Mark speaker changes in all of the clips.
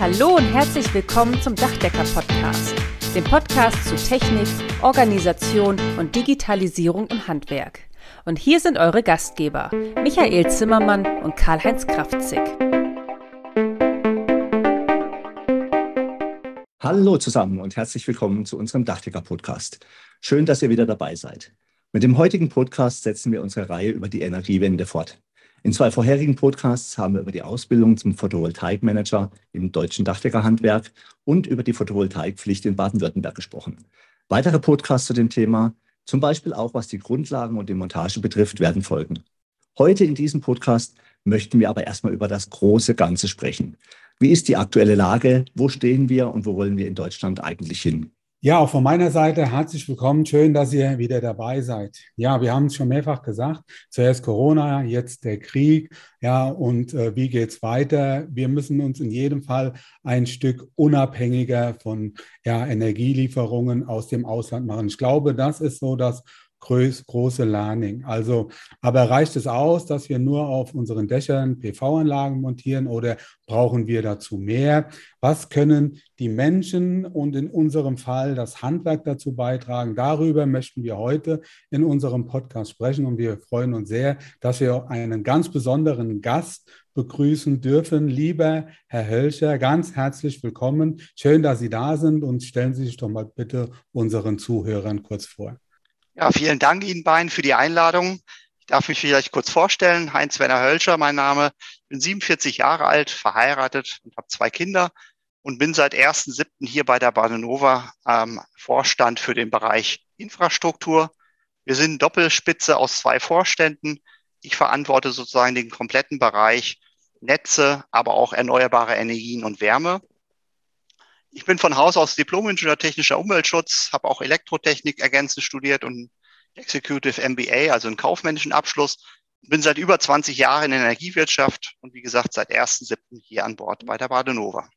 Speaker 1: Hallo und herzlich willkommen zum Dachdecker-Podcast, dem Podcast zu Technik, Organisation und Digitalisierung im Handwerk. Und hier sind eure Gastgeber, Michael Zimmermann und Karl-Heinz Kraftzig.
Speaker 2: Hallo zusammen und herzlich willkommen zu unserem Dachdecker-Podcast. Schön, dass ihr wieder dabei seid. Mit dem heutigen Podcast setzen wir unsere Reihe über die Energiewende fort. In zwei vorherigen Podcasts haben wir über die Ausbildung zum Photovoltaikmanager im deutschen Dachdeckerhandwerk und über die Photovoltaikpflicht in Baden-Württemberg gesprochen. Weitere Podcasts zu dem Thema, zum Beispiel auch was die Grundlagen und die Montage betrifft, werden folgen. Heute in diesem Podcast möchten wir aber erstmal über das große Ganze sprechen. Wie ist die aktuelle Lage? Wo stehen wir und wo wollen wir in Deutschland eigentlich hin?
Speaker 3: Ja, auch von meiner Seite herzlich willkommen. Schön, dass ihr wieder dabei seid. Ja, wir haben es schon mehrfach gesagt. Zuerst Corona, jetzt der Krieg. Ja, und äh, wie geht's weiter? Wir müssen uns in jedem Fall ein Stück unabhängiger von ja, Energielieferungen aus dem Ausland machen. Ich glaube, das ist so das groß, große Learning. Also, aber reicht es aus, dass wir nur auf unseren Dächern PV-Anlagen montieren oder brauchen wir dazu mehr? Was können die Menschen und in unserem Fall das Handwerk dazu beitragen? Darüber möchten wir heute in unserem Podcast sprechen und wir freuen uns sehr, dass wir einen ganz besonderen Gast begrüßen dürfen. Lieber Herr Hölscher, ganz herzlich willkommen. Schön, dass Sie da sind und stellen Sie sich doch mal bitte unseren Zuhörern kurz vor.
Speaker 4: Ja, vielen Dank Ihnen beiden für die Einladung. Ich darf mich vielleicht kurz vorstellen. Heinz-Werner Hölscher, mein Name. Ich bin 47 Jahre alt, verheiratet und habe zwei Kinder und bin seit 1.7. hier bei der Badenova ähm, Vorstand für den Bereich Infrastruktur. Wir sind Doppelspitze aus zwei Vorständen. Ich verantworte sozusagen den kompletten Bereich Netze, aber auch erneuerbare Energien und Wärme. Ich bin von Haus aus Diplom-Ingenieur technischer Umweltschutz, habe auch Elektrotechnik ergänzend studiert und Executive MBA, also einen kaufmännischen Abschluss. Bin seit über 20 Jahren in der Energiewirtschaft und wie gesagt seit 1.7. hier an Bord bei der Badenova.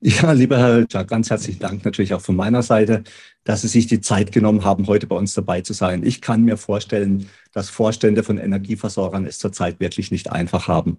Speaker 2: Ja, lieber Herr Hölscher, ganz herzlichen Dank natürlich auch von meiner Seite, dass Sie sich die Zeit genommen haben, heute bei uns dabei zu sein. Ich kann mir vorstellen, dass Vorstände von Energieversorgern es zurzeit wirklich nicht einfach haben.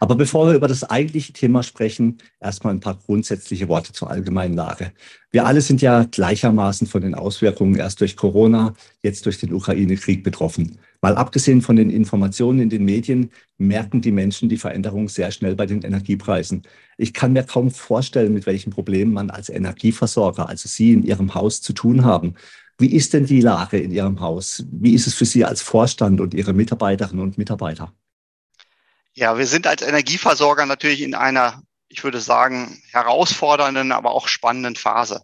Speaker 2: Aber bevor wir über das eigentliche Thema sprechen, erstmal ein paar grundsätzliche Worte zur allgemeinen Lage. Wir alle sind ja gleichermaßen von den Auswirkungen erst durch Corona, jetzt durch den Ukraine-Krieg betroffen. Mal abgesehen von den Informationen in den Medien merken die Menschen die Veränderung sehr schnell bei den Energiepreisen. Ich kann mir kaum vorstellen, mit welchen Problemen man als Energieversorger, also Sie in Ihrem Haus zu tun haben. Wie ist denn die Lage in Ihrem Haus? Wie ist es für Sie als Vorstand und Ihre Mitarbeiterinnen und Mitarbeiter?
Speaker 4: Ja, wir sind als Energieversorger natürlich in einer, ich würde sagen, herausfordernden, aber auch spannenden Phase.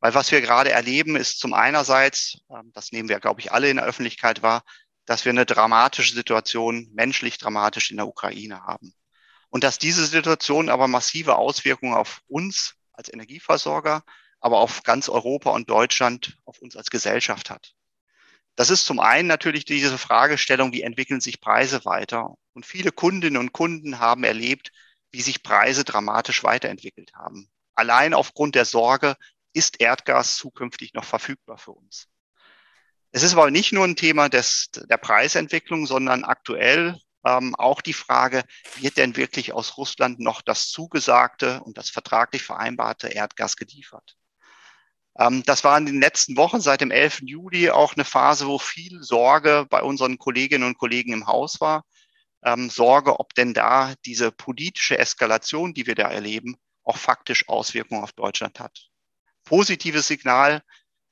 Speaker 4: Weil was wir gerade erleben, ist zum einerseits, ähm, das nehmen wir, glaube ich, alle in der Öffentlichkeit wahr, dass wir eine dramatische Situation, menschlich dramatisch in der Ukraine haben. Und dass diese Situation aber massive Auswirkungen auf uns als Energieversorger, aber auf ganz Europa und Deutschland, auf uns als Gesellschaft hat. Das ist zum einen natürlich diese Fragestellung, wie entwickeln sich Preise weiter? Und viele Kundinnen und Kunden haben erlebt, wie sich Preise dramatisch weiterentwickelt haben. Allein aufgrund der Sorge, ist Erdgas zukünftig noch verfügbar für uns? Es ist aber nicht nur ein Thema des, der Preisentwicklung, sondern aktuell ähm, auch die Frage, wird denn wirklich aus Russland noch das zugesagte und das vertraglich vereinbarte Erdgas geliefert? Ähm, das war in den letzten Wochen seit dem 11. Juli auch eine Phase, wo viel Sorge bei unseren Kolleginnen und Kollegen im Haus war. Ähm, Sorge, ob denn da diese politische Eskalation, die wir da erleben, auch faktisch Auswirkungen auf Deutschland hat. Positives Signal,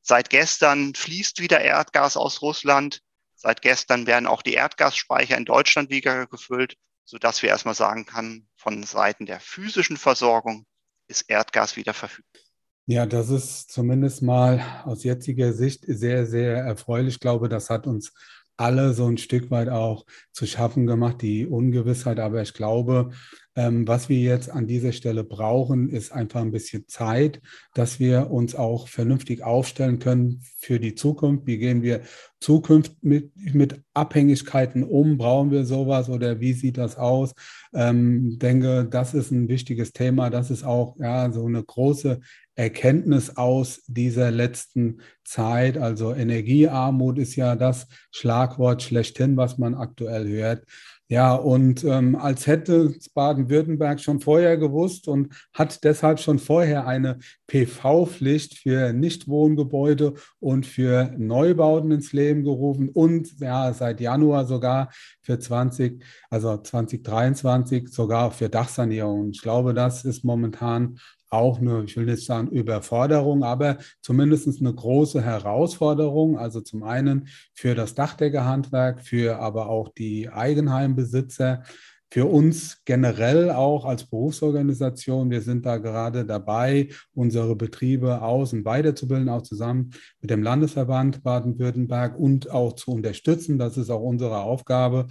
Speaker 4: Seit gestern fließt wieder Erdgas aus Russland. Seit gestern werden auch die Erdgasspeicher in Deutschland wieder gefüllt, sodass wir erstmal sagen können, von Seiten der physischen Versorgung ist Erdgas wieder verfügbar.
Speaker 3: Ja, das ist zumindest mal aus jetziger Sicht sehr, sehr erfreulich. Ich glaube, das hat uns alle so ein Stück weit auch zu schaffen gemacht, die Ungewissheit. Aber ich glaube, ähm, was wir jetzt an dieser Stelle brauchen, ist einfach ein bisschen Zeit, dass wir uns auch vernünftig aufstellen können für die Zukunft. Wie gehen wir Zukunft mit, mit Abhängigkeiten um? Brauchen wir sowas oder wie sieht das aus? Ähm, denke, das ist ein wichtiges Thema. Das ist auch ja, so eine große Erkenntnis aus dieser letzten Zeit. Also Energiearmut ist ja das Schlagwort schlechthin, was man aktuell hört. Ja, und ähm, als hätte Baden-Württemberg schon vorher gewusst und hat deshalb schon vorher eine PV-Pflicht für Nichtwohngebäude und für Neubauten ins Leben gerufen und ja, seit Januar sogar für 20, also 2023 sogar für Dachsanierung. Ich glaube, das ist momentan auch eine, ich will nicht sagen Überforderung, aber zumindest eine große Herausforderung. Also zum einen für das Dachdeckerhandwerk, für aber auch die Eigenheimbesitzer, für uns generell auch als Berufsorganisation. Wir sind da gerade dabei, unsere Betriebe aus- und weiterzubilden, auch zusammen mit dem Landesverband Baden-Württemberg und auch zu unterstützen. Das ist auch unsere Aufgabe.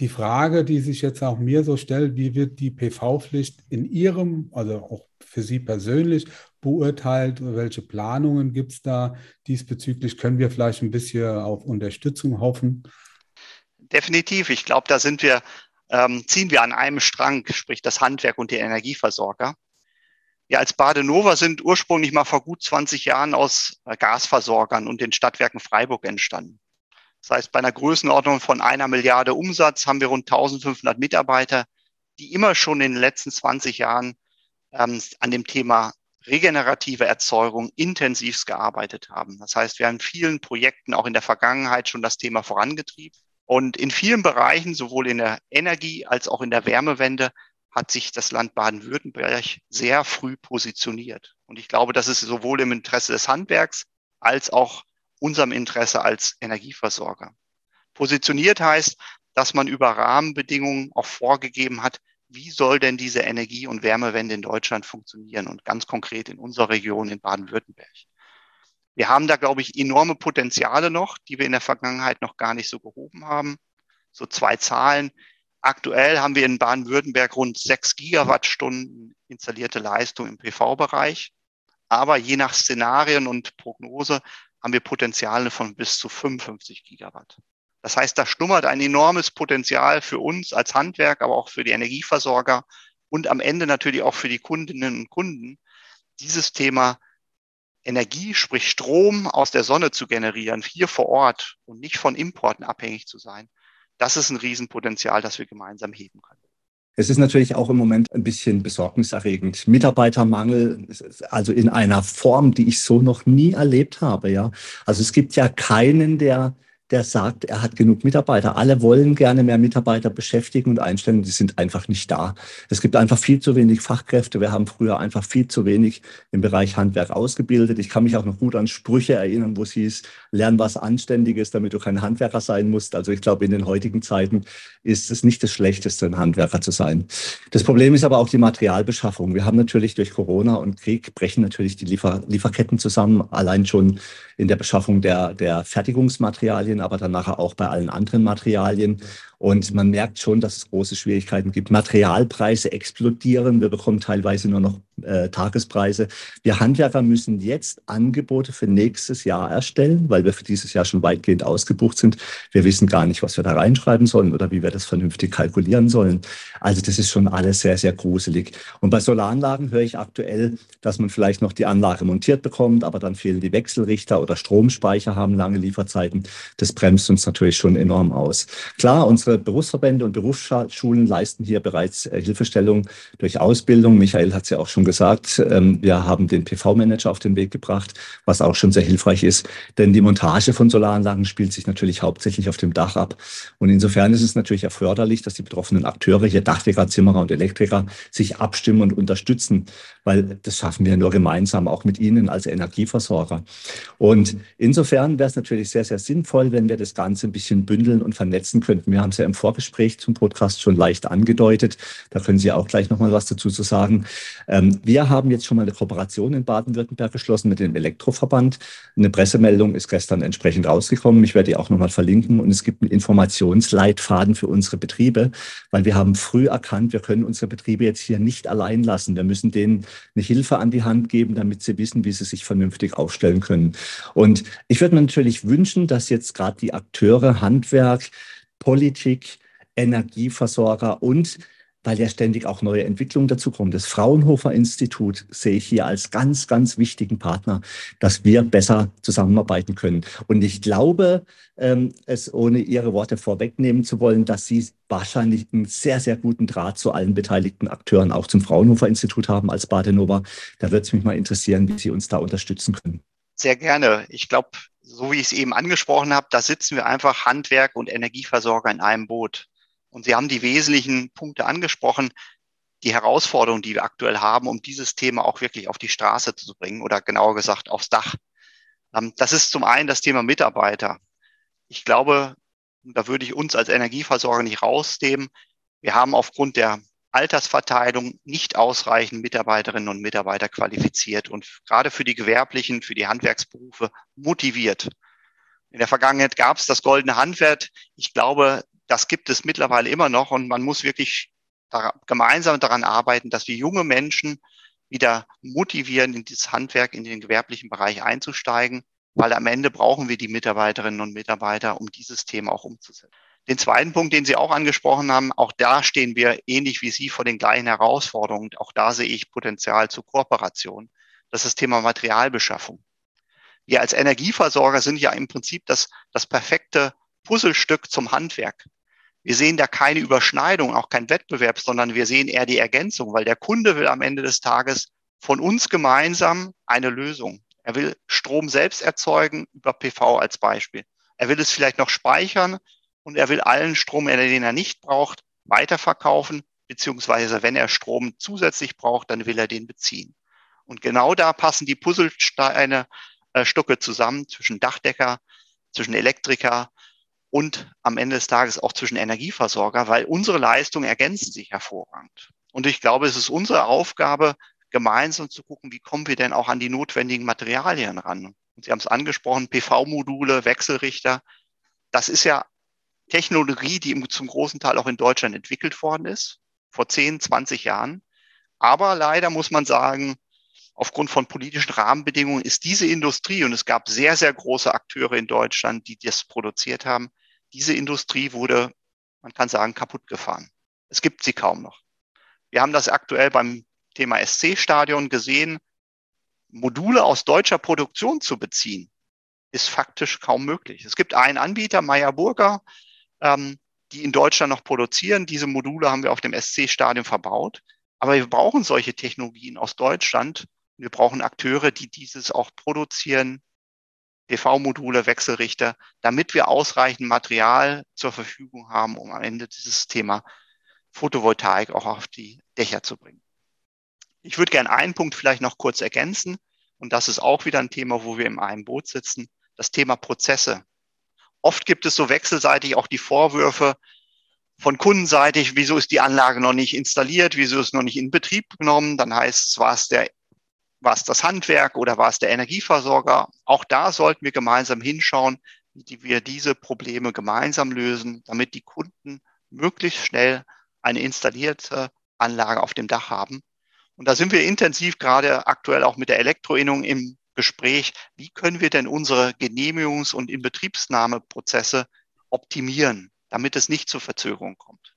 Speaker 3: Die Frage, die sich jetzt auch mir so stellt, wie wird die PV-Pflicht in Ihrem, also auch für Sie persönlich beurteilt? Welche Planungen gibt es da diesbezüglich? Können wir vielleicht ein bisschen auf Unterstützung hoffen?
Speaker 4: Definitiv. Ich glaube, da sind wir, ähm, ziehen wir an einem Strang, sprich das Handwerk und die Energieversorger. Wir als Badenova sind ursprünglich mal vor gut 20 Jahren aus äh, Gasversorgern und den Stadtwerken Freiburg entstanden. Das heißt, bei einer Größenordnung von einer Milliarde Umsatz haben wir rund 1500 Mitarbeiter, die immer schon in den letzten 20 Jahren ähm, an dem Thema regenerative Erzeugung intensivst gearbeitet haben. Das heißt, wir haben in vielen Projekten auch in der Vergangenheit schon das Thema vorangetrieben. Und in vielen Bereichen, sowohl in der Energie als auch in der Wärmewende, hat sich das Land Baden-Württemberg sehr früh positioniert. Und ich glaube, das ist sowohl im Interesse des Handwerks als auch unserem Interesse als Energieversorger. Positioniert heißt, dass man über Rahmenbedingungen auch vorgegeben hat, wie soll denn diese Energie- und Wärmewende in Deutschland funktionieren und ganz konkret in unserer Region in Baden-Württemberg. Wir haben da, glaube ich, enorme Potenziale noch, die wir in der Vergangenheit noch gar nicht so gehoben haben. So zwei Zahlen. Aktuell haben wir in Baden-Württemberg rund sechs Gigawattstunden installierte Leistung im PV-Bereich. Aber je nach Szenarien und Prognose haben wir Potenziale von bis zu 55 Gigawatt. Das heißt, da schlummert ein enormes Potenzial für uns als Handwerk, aber auch für die Energieversorger und am Ende natürlich auch für die Kundinnen und Kunden, dieses Thema Energie, sprich Strom aus der Sonne zu generieren, hier vor Ort und nicht von Importen abhängig zu sein. Das ist ein Riesenpotenzial, das wir gemeinsam heben können.
Speaker 2: Es ist natürlich auch im Moment ein bisschen besorgniserregend. Mitarbeitermangel, also in einer Form, die ich so noch nie erlebt habe, ja. Also es gibt ja keinen, der der sagt, er hat genug Mitarbeiter. Alle wollen gerne mehr Mitarbeiter beschäftigen und einstellen, die sind einfach nicht da. Es gibt einfach viel zu wenig Fachkräfte. Wir haben früher einfach viel zu wenig im Bereich Handwerk ausgebildet. Ich kann mich auch noch gut an Sprüche erinnern, wo es hieß, lern was Anständiges, damit du kein Handwerker sein musst. Also ich glaube, in den heutigen Zeiten ist es nicht das Schlechteste, ein Handwerker zu sein. Das Problem ist aber auch die Materialbeschaffung. Wir haben natürlich durch Corona und Krieg brechen natürlich die Liefer Lieferketten zusammen, allein schon in der Beschaffung der, der Fertigungsmaterialien aber dann nachher auch bei allen anderen Materialien. Und man merkt schon, dass es große Schwierigkeiten gibt. Materialpreise explodieren. Wir bekommen teilweise nur noch äh, Tagespreise. Wir Handwerker müssen jetzt Angebote für nächstes Jahr erstellen, weil wir für dieses Jahr schon weitgehend ausgebucht sind. Wir wissen gar nicht, was wir da reinschreiben sollen oder wie wir das vernünftig kalkulieren sollen. Also das ist schon alles sehr, sehr gruselig. Und bei Solaranlagen höre ich aktuell, dass man vielleicht noch die Anlage montiert bekommt, aber dann fehlen die Wechselrichter oder Stromspeicher haben lange Lieferzeiten. Das bremst uns natürlich schon enorm aus. Klar, unsere Berufsverbände und Berufsschulen leisten hier bereits äh, Hilfestellung durch Ausbildung. Michael hat es ja auch schon gesagt. Ähm, wir haben den PV-Manager auf den Weg gebracht, was auch schon sehr hilfreich ist. Denn die Montage von Solaranlagen spielt sich natürlich hauptsächlich auf dem Dach ab. Und insofern ist es natürlich erforderlich, dass die betroffenen Akteure, hier Dachdecker, Zimmerer und Elektriker, sich abstimmen und unterstützen, weil das schaffen wir nur gemeinsam, auch mit Ihnen als Energieversorger. Und insofern wäre es natürlich sehr, sehr sinnvoll, wenn wir das Ganze ein bisschen bündeln und vernetzen könnten. Wir haben es ja im Vorgespräch zum Podcast schon leicht angedeutet. Da können Sie auch gleich nochmal was dazu zu sagen. Ähm, wir haben jetzt schon mal eine Kooperation in Baden-Württemberg geschlossen mit dem Elektroverband. Eine Pressemeldung ist gestern entsprechend rausgekommen. Ich werde die auch nochmal verlinken. Und es gibt einen Informationsleitfaden für unsere Betriebe, weil wir haben früh erkannt, wir können unsere Betriebe jetzt hier nicht allein lassen. Wir müssen denen eine Hilfe an die Hand geben, damit sie wissen, wie sie sich vernünftig aufstellen können. Und ich würde mir natürlich wünschen, dass jetzt gerade die Akteure, Handwerk, Politik, Energieversorger und weil ja ständig auch neue Entwicklungen dazu kommen. Das Fraunhofer Institut sehe ich hier als ganz, ganz wichtigen Partner, dass wir besser zusammenarbeiten können. Und ich glaube, ähm, es ohne Ihre Worte vorwegnehmen zu wollen, dass Sie wahrscheinlich einen sehr, sehr guten Draht zu allen beteiligten Akteuren, auch zum Fraunhofer Institut haben als Badenova. Da würde es mich mal interessieren, wie Sie uns da unterstützen können.
Speaker 4: Sehr gerne. Ich glaube, so wie ich es eben angesprochen habe, da sitzen wir einfach Handwerk und Energieversorger in einem Boot. Und Sie haben die wesentlichen Punkte angesprochen, die Herausforderungen, die wir aktuell haben, um dieses Thema auch wirklich auf die Straße zu bringen oder genauer gesagt aufs Dach. Ähm, das ist zum einen das Thema Mitarbeiter. Ich glaube, da würde ich uns als Energieversorger nicht rausnehmen. Wir haben aufgrund der Altersverteilung nicht ausreichend Mitarbeiterinnen und Mitarbeiter qualifiziert und gerade für die gewerblichen, für die Handwerksberufe motiviert. In der Vergangenheit gab es das goldene Handwerk. Ich glaube, das gibt es mittlerweile immer noch und man muss wirklich da, gemeinsam daran arbeiten, dass wir junge Menschen wieder motivieren, in dieses Handwerk, in den gewerblichen Bereich einzusteigen, weil am Ende brauchen wir die Mitarbeiterinnen und Mitarbeiter, um dieses Thema auch umzusetzen. Den zweiten Punkt, den Sie auch angesprochen haben, auch da stehen wir ähnlich wie Sie vor den gleichen Herausforderungen. Auch da sehe ich Potenzial zur Kooperation. Das ist das Thema Materialbeschaffung. Wir als Energieversorger sind ja im Prinzip das, das perfekte Puzzlestück zum Handwerk. Wir sehen da keine Überschneidung, auch kein Wettbewerb, sondern wir sehen eher die Ergänzung, weil der Kunde will am Ende des Tages von uns gemeinsam eine Lösung. Er will Strom selbst erzeugen über PV als Beispiel. Er will es vielleicht noch speichern und er will allen Strom, den er nicht braucht, weiterverkaufen, beziehungsweise wenn er Strom zusätzlich braucht, dann will er den beziehen. Und genau da passen die Puzzlesteine, äh, Stücke zusammen zwischen Dachdecker, zwischen Elektriker, und am Ende des Tages auch zwischen Energieversorger, weil unsere Leistungen ergänzen sich hervorragend. Und ich glaube, es ist unsere Aufgabe, gemeinsam zu gucken, wie kommen wir denn auch an die notwendigen Materialien ran. Und Sie haben es angesprochen, PV-Module, Wechselrichter. Das ist ja Technologie, die zum großen Teil auch in Deutschland entwickelt worden ist, vor 10, 20 Jahren. Aber leider muss man sagen, aufgrund von politischen Rahmenbedingungen ist diese Industrie, und es gab sehr, sehr große Akteure in Deutschland, die das produziert haben, diese Industrie wurde, man kann sagen, kaputt gefahren. Es gibt sie kaum noch. Wir haben das aktuell beim Thema SC-Stadion gesehen. Module aus deutscher Produktion zu beziehen, ist faktisch kaum möglich. Es gibt einen Anbieter, Meyer Burger, ähm, die in Deutschland noch produzieren. Diese Module haben wir auf dem SC-Stadion verbaut. Aber wir brauchen solche Technologien aus Deutschland. Wir brauchen Akteure, die dieses auch produzieren, PV-Module, Wechselrichter, damit wir ausreichend Material zur Verfügung haben, um am Ende dieses Thema Photovoltaik auch auf die Dächer zu bringen. Ich würde gerne einen Punkt vielleicht noch kurz ergänzen. Und das ist auch wieder ein Thema, wo wir in einem Boot sitzen. Das Thema Prozesse. Oft gibt es so wechselseitig auch die Vorwürfe von kundenseitig, wieso ist die Anlage noch nicht installiert, wieso ist noch nicht in Betrieb genommen. Dann heißt es, war es der war es das Handwerk oder war es der Energieversorger? Auch da sollten wir gemeinsam hinschauen, wie wir diese Probleme gemeinsam lösen, damit die Kunden möglichst schnell eine installierte Anlage auf dem Dach haben. Und da sind wir intensiv gerade aktuell auch mit der Elektroinnung im Gespräch. Wie können wir denn unsere Genehmigungs- und Inbetriebsnahmeprozesse optimieren, damit es nicht zur Verzögerung kommt?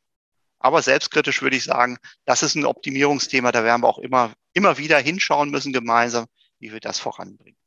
Speaker 4: Aber selbstkritisch würde ich sagen, das ist ein Optimierungsthema. Da werden wir auch immer, immer wieder hinschauen müssen gemeinsam, wie wir das voranbringen.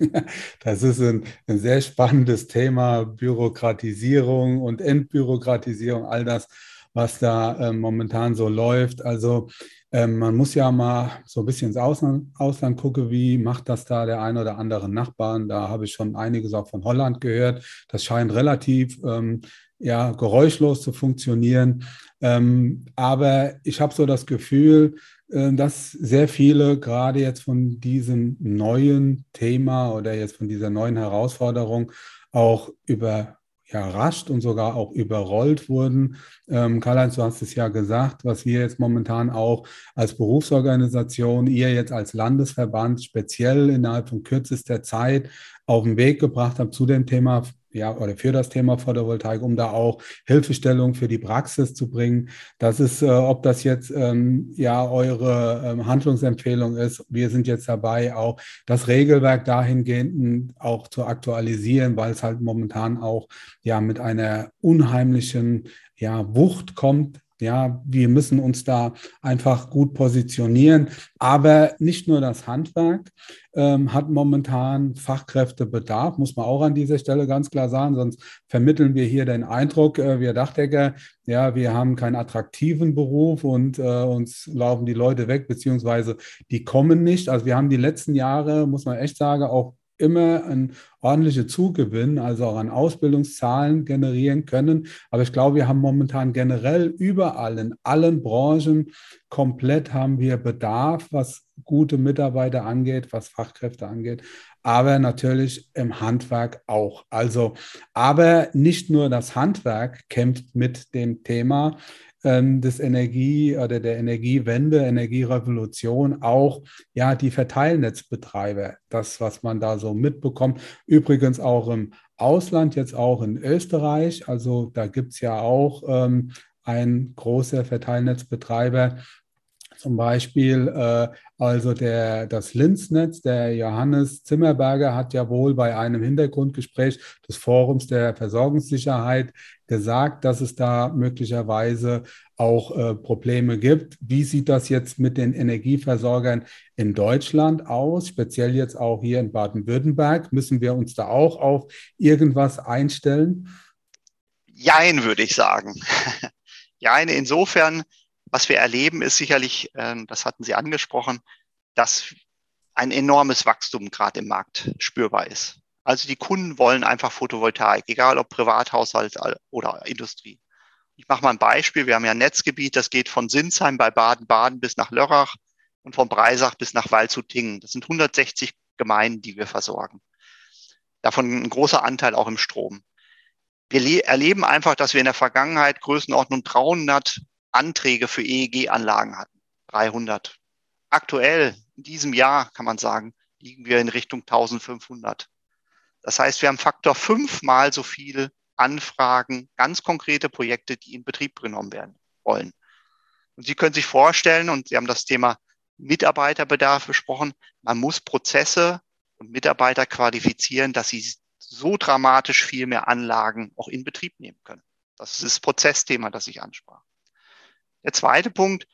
Speaker 3: Das ist ein, ein, sehr spannendes Thema, Bürokratisierung und Entbürokratisierung, all das, was da äh, momentan so läuft. Also ähm, man muss ja mal so ein bisschen ins Ausland, Ausland gucken, wie macht das da der ein oder andere Nachbarn. Da habe ich schon einiges auch von Holland gehört. Das scheint relativ ähm, ja, geräuschlos zu funktionieren. Ähm, aber ich habe so das Gefühl, dass sehr viele gerade jetzt von diesem neuen Thema oder jetzt von dieser neuen Herausforderung auch überrascht und sogar auch überrollt wurden. Ähm, Karl-Heinz, du hast es ja gesagt, was wir jetzt momentan auch als Berufsorganisation, ihr jetzt als Landesverband speziell innerhalb von kürzester Zeit auf den Weg gebracht habt zu dem Thema ja, oder für das Thema Photovoltaik, um da auch Hilfestellung für die Praxis zu bringen. Das ist, äh, ob das jetzt ähm, ja eure ähm, Handlungsempfehlung ist. Wir sind jetzt dabei, auch das Regelwerk dahingehend auch zu aktualisieren, weil es halt momentan auch ja mit einer unheimlichen ja, Wucht kommt Ja, wir müssen uns da einfach gut positionieren. Aber nicht nur das Handwerk ähm, hat momentan Fachkräftebedarf, muss man auch an dieser Stelle ganz klar sagen. Sonst vermitteln wir hier den Eindruck, äh, wir Dachdecker, ja, wir haben keinen attraktiven Beruf und äh, uns laufen die Leute weg, beziehungsweise die kommen nicht. Also wir haben die letzten Jahre, muss man echt sagen, auch immer ein ordentliche Zugewinn, also auch an Ausbildungszahlen generieren können. Aber ich glaube, wir haben momentan generell überall in allen Branchen komplett haben wir Bedarf, was gute Mitarbeiter angeht, was Fachkräfte angeht, aber natürlich im Handwerk auch. Also, aber nicht nur das Handwerk kämpft mit dem Thema, ähm, des Energie oder der Energiewende, Energierevolution auch ja die Verteilnetzbetreiber, das, was man da so mitbekommt. Übrigens auch im Ausland, jetzt auch in Österreich. Also da gibt es ja auch ähm, ein großer Verteilnetzbetreiber, zum Beispiel äh, also der, das Linznetz, der Johannes Zimmerberger hat ja wohl bei einem Hintergrundgespräch des Forums der Versorgungssicherheit gesagt, dass es da möglicherweise auch äh, Probleme gibt. Wie sieht das jetzt mit den Energieversorgern in Deutschland aus, speziell jetzt auch hier in Baden-Württemberg? Müssen wir uns da auch auf irgendwas einstellen?
Speaker 4: Jein, würde ich sagen. Jein, insofern, was wir erleben, ist sicherlich, ähm, das hatten Sie angesprochen, dass ein enormes Wachstum gerade im Markt spürbar ist. Also die Kunden wollen einfach Photovoltaik, egal ob Privathaushalt oder Industrie. Ich mache mal ein Beispiel. Wir haben ja ein Netzgebiet, das geht von Sinsheim bei Baden-Baden bis nach Lörrach und von Breisach bis nach Waldshutingen. Das sind 160 Gemeinden, die wir versorgen. Davon ein großer Anteil auch im Strom. Wir erleben einfach, dass wir in der Vergangenheit Größenordnung 300 Anträge für EEG-Anlagen hatten. 300. Aktuell, in diesem Jahr, kann man sagen, liegen wir in Richtung 1500. Das heißt, wir haben Faktor fünfmal so viele Anfragen, ganz konkrete Projekte, die in Betrieb genommen werden wollen. Und Sie können sich vorstellen, und Sie haben das Thema Mitarbeiterbedarf besprochen, man muss Prozesse und Mitarbeiter qualifizieren, dass sie so dramatisch viel mehr Anlagen auch in Betrieb nehmen können. Das ist das Prozessthema, das ich ansprach. Der zweite Punkt,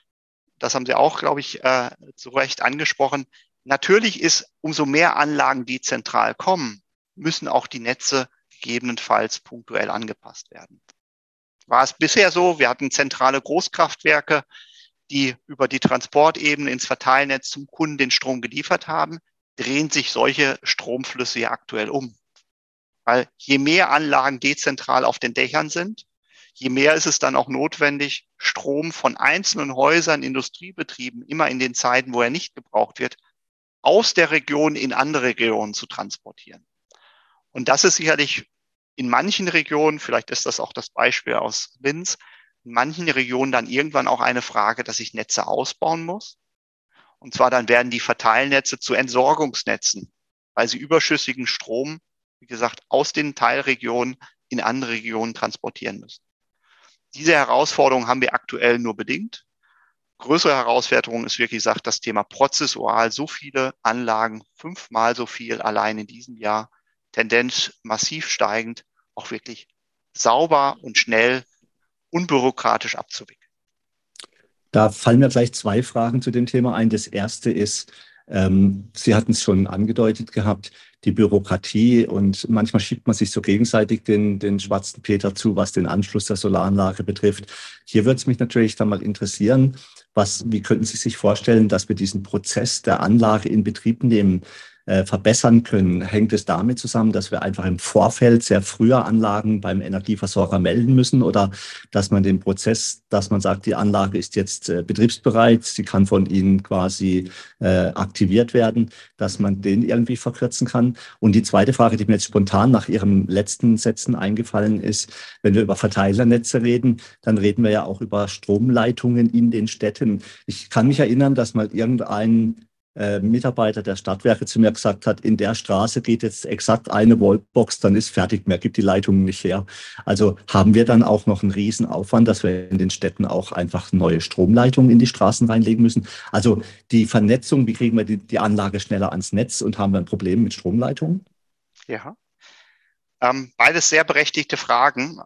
Speaker 4: das haben Sie auch, glaube ich, äh, zu Recht angesprochen. Natürlich ist, umso mehr Anlagen dezentral kommen, müssen auch die Netze gegebenenfalls punktuell angepasst werden. War es bisher so, wir hatten zentrale Großkraftwerke, die über die Transportebene ins Verteilnetz zum Kunden den Strom geliefert haben, drehen sich solche Stromflüsse ja aktuell um. Weil je mehr Anlagen dezentral auf den Dächern sind, je mehr ist es dann auch notwendig, Strom von einzelnen Häusern, Industriebetrieben, immer in den Zeiten, wo er nicht gebraucht wird, aus der Region in andere Regionen zu transportieren. Und das ist sicherlich in manchen Regionen, vielleicht ist das auch das Beispiel aus Linz, in manchen Regionen dann irgendwann auch eine Frage, dass ich Netze ausbauen muss. Und zwar dann werden die Verteilnetze zu Entsorgungsnetzen, weil sie überschüssigen Strom, wie gesagt, aus den Teilregionen in andere Regionen transportieren müssen. Diese Herausforderung haben wir aktuell nur bedingt. Größere Herausforderung ist wirklich gesagt, das Thema prozessual, so viele Anlagen, fünfmal so viel allein in diesem Jahr Tendenz massiv steigend, auch wirklich sauber und schnell, unbürokratisch abzuwickeln.
Speaker 2: Da fallen mir gleich zwei Fragen zu dem Thema ein. Das erste ist, ähm, Sie hatten es schon angedeutet gehabt, die Bürokratie und manchmal schiebt man sich so gegenseitig den, den schwarzen Peter zu, was den Anschluss der Solaranlage betrifft. Hier würde es mich natürlich dann mal interessieren, was, wie könnten Sie sich vorstellen, dass wir diesen Prozess der Anlage in Betrieb nehmen? Äh, verbessern können. Hängt es damit zusammen, dass wir einfach im Vorfeld sehr früher Anlagen beim Energieversorger melden müssen oder dass man den Prozess, dass man sagt, die Anlage ist jetzt äh, betriebsbereit, sie kann von Ihnen quasi äh, aktiviert werden, dass man den irgendwie verkürzen kann? Und die zweite Frage, die mir jetzt spontan nach Ihren letzten Sätzen eingefallen ist, wenn wir über Verteilernetze reden, dann reden wir ja auch über Stromleitungen in den Städten. Ich kann mich erinnern, dass mal irgendein äh, Mitarbeiter der Stadtwerke zu mir gesagt hat, in der Straße geht jetzt exakt eine Voltbox, dann ist fertig, mehr gibt die Leitung nicht her. Also haben wir dann auch noch einen Riesenaufwand, dass wir in den Städten auch einfach neue Stromleitungen in die Straßen reinlegen müssen. Also die Vernetzung, wie kriegen wir die, die Anlage schneller ans Netz und haben wir ein Problem mit Stromleitungen?
Speaker 4: Ja. Ähm, beides sehr berechtigte Fragen.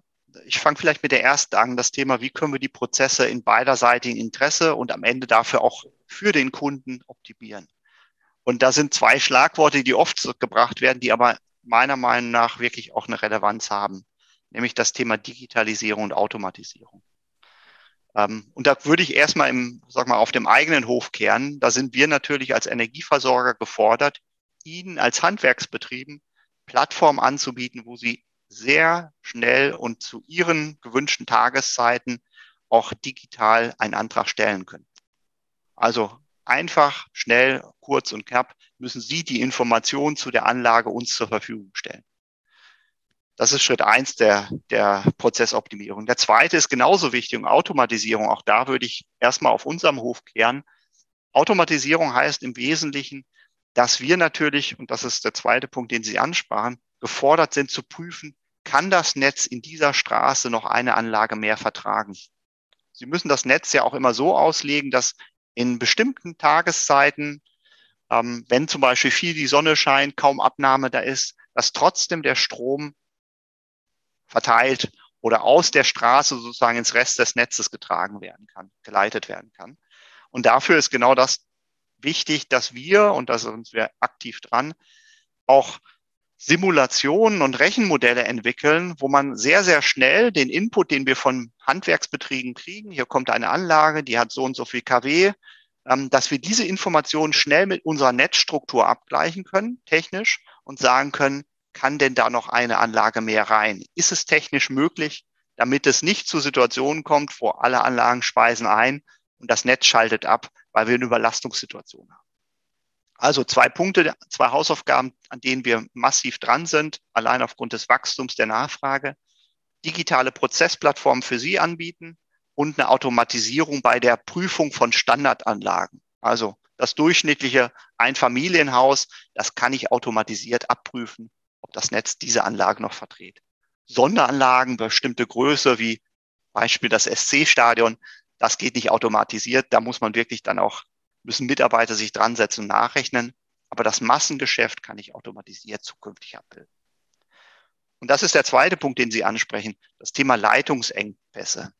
Speaker 4: Ich fange vielleicht mit der ersten an, das Thema, wie können wir die Prozesse in beiderseitigen Interesse und am Ende dafür auch für den Kunden optimieren. Und da sind zwei Schlagworte, die oft gebracht werden, die aber meiner Meinung nach wirklich auch eine Relevanz haben, nämlich das Thema Digitalisierung und Automatisierung. Ähm, und da würde ich erstmal im, sag mal, auf dem eigenen Hof kehren. Da sind wir natürlich als Energieversorger gefordert, Ihnen als Handwerksbetrieben Plattformen anzubieten, wo Sie sehr schnell und zu Ihren gewünschten Tageszeiten auch digital einen Antrag stellen können. Also einfach, schnell, kurz und knapp müssen Sie die Informationen zu der Anlage uns zur Verfügung stellen. Das ist Schritt eins der, der Prozessoptimierung. Der zweite ist genauso wichtig, Automatisierung. Auch da würde ich erstmal auf unserem Hof kehren. Automatisierung heißt im Wesentlichen, dass wir natürlich, und das ist der zweite Punkt, den Sie ansprachen, gefordert sind zu prüfen, kann das Netz in dieser Straße noch eine Anlage mehr vertragen? Sie müssen das Netz ja auch immer so auslegen, dass in bestimmten Tageszeiten, ähm, wenn zum Beispiel viel die Sonne scheint, kaum Abnahme da ist, dass trotzdem der Strom verteilt oder aus der Straße sozusagen ins Rest des Netzes getragen werden kann, geleitet werden kann. Und dafür ist genau das wichtig, dass wir, und da sind wir aktiv dran, auch Simulationen und Rechenmodelle entwickeln, wo man sehr, sehr schnell den Input, den wir von Handwerksbetrieben kriegen, hier kommt eine Anlage, die hat so und so viel kW, ähm, dass wir diese Informationen schnell mit unserer Netzstruktur abgleichen können, technisch, und sagen können, kann denn da noch eine Anlage mehr rein? Ist es technisch möglich, damit es nicht zu Situationen kommt, wo alle Anlagen speisen ein und das Netz schaltet ab, weil wir eine Überlastungssituation haben? Also zwei Punkte, zwei Hausaufgaben, an denen wir massiv dran sind, allein aufgrund des Wachstums der Nachfrage. Digitale Prozessplattformen für Sie anbieten und eine Automatisierung bei der Prüfung von Standardanlagen. Also das durchschnittliche Einfamilienhaus, das kann ich automatisiert abprüfen ob das Netz diese Anlage noch verträgt. Sonderanlagen, bestimmte Größe wie Beispiel das SC-Stadion, das geht nicht automatisiert. Da muss man wirklich dann auch, müssen Mitarbeiter sich dran setzen und nachrechnen. Aber das Massengeschäft kann ich automatisiert zukünftig abbilden. Und das ist der zweite Punkt, den Sie ansprechen, das Thema Leitungsengpässe.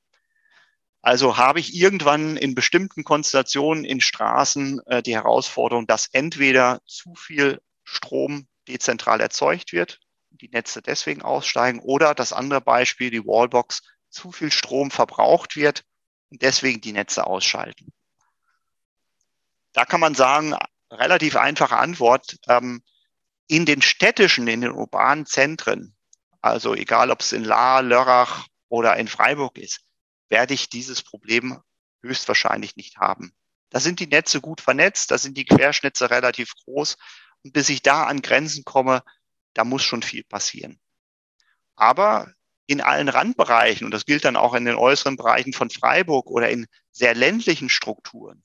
Speaker 4: Also habe ich irgendwann in bestimmten Konstellationen in Straßen äh, die Herausforderung, dass entweder zu viel Strom dezentral erzeugt wird, die Netze deswegen aussteigen. Oder das andere Beispiel, die Wallbox, zu viel Strom verbraucht wird und deswegen die Netze ausschalten. Da kann man sagen, relativ einfache Antwort. Ähm, in den städtischen, in den urbanen Zentren, also egal ob es in Lahr, Lörrach oder in Freiburg ist, werde ich dieses Problem höchstwahrscheinlich nicht haben. Da sind die Netze gut vernetzt, da sind die Querschnitze relativ groß und bis ich da an Grenzen komme, da muss schon viel passieren. Aber in allen Randbereichen, und das gilt dann auch in den äußeren Bereichen von Freiburg oder in sehr ländlichen Strukturen,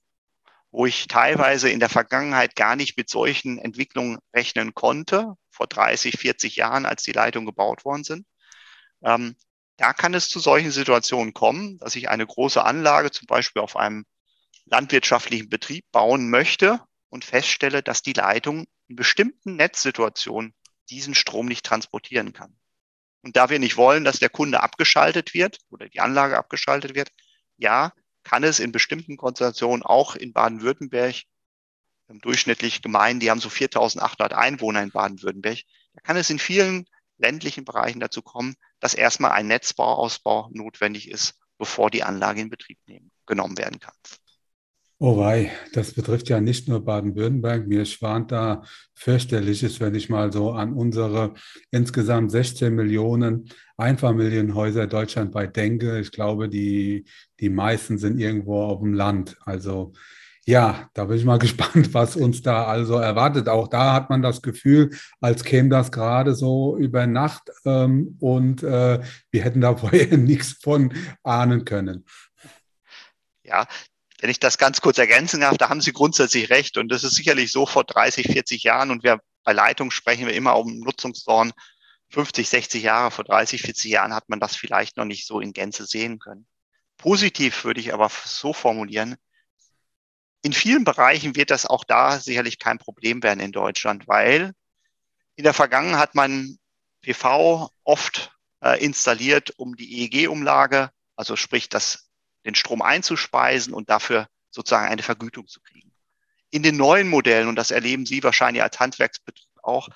Speaker 4: wo ich teilweise in der Vergangenheit gar nicht mit solchen Entwicklungen rechnen konnte, vor 30, 40 Jahren, als die Leitungen gebaut worden sind. Ähm, da kann es zu solchen Situationen kommen, dass ich eine große Anlage zum Beispiel auf einem landwirtschaftlichen Betrieb bauen möchte und feststelle, dass die Leitung in bestimmten Netzsituationen diesen Strom nicht transportieren kann. Und da wir nicht wollen, dass der Kunde abgeschaltet wird oder die Anlage abgeschaltet wird, ja, kann es in bestimmten Konstellationen auch in Baden-Württemberg, durchschnittlich Gemeinden, die haben so 4.800 Einwohner in Baden-Württemberg, da kann es in vielen ländlichen Bereichen dazu kommen, dass erstmal ein Netzbauausbau notwendig ist, bevor die Anlage in Betrieb nehmen, genommen werden kann.
Speaker 3: Oh wei, das betrifft ja nicht nur Baden-Württemberg. Mir schwant da fürchterliches, wenn ich mal so an unsere insgesamt 16 Millionen Einfamilienhäuser deutschlandweit denke. Ich glaube, die, die meisten sind irgendwo auf dem Land. Also ja, da bin ich mal gespannt, was uns da also erwartet. Auch da hat man das Gefühl, als käme das gerade so über Nacht ähm, und äh, wir hätten da vorher nichts von ahnen können.
Speaker 4: Ja, wenn ich das ganz kurz ergänzen darf, da haben Sie grundsätzlich recht. Und das ist sicherlich so vor 30, 40 Jahren. Und wir bei Leitung sprechen wir immer um Nutzungsdauern 50, 60 Jahre. Vor 30, 40 Jahren hat man das vielleicht noch nicht so in Gänze sehen können. Positiv würde ich aber so formulieren. In vielen Bereichen wird das auch da sicherlich kein Problem werden in Deutschland, weil in der Vergangenheit hat man PV oft äh, installiert, um die EEG-Umlage, also sprich das, den Strom einzuspeisen und dafür sozusagen eine Vergütung zu kriegen. In den neuen Modellen, und das erleben Sie wahrscheinlich als Handwerksbetrieb auch,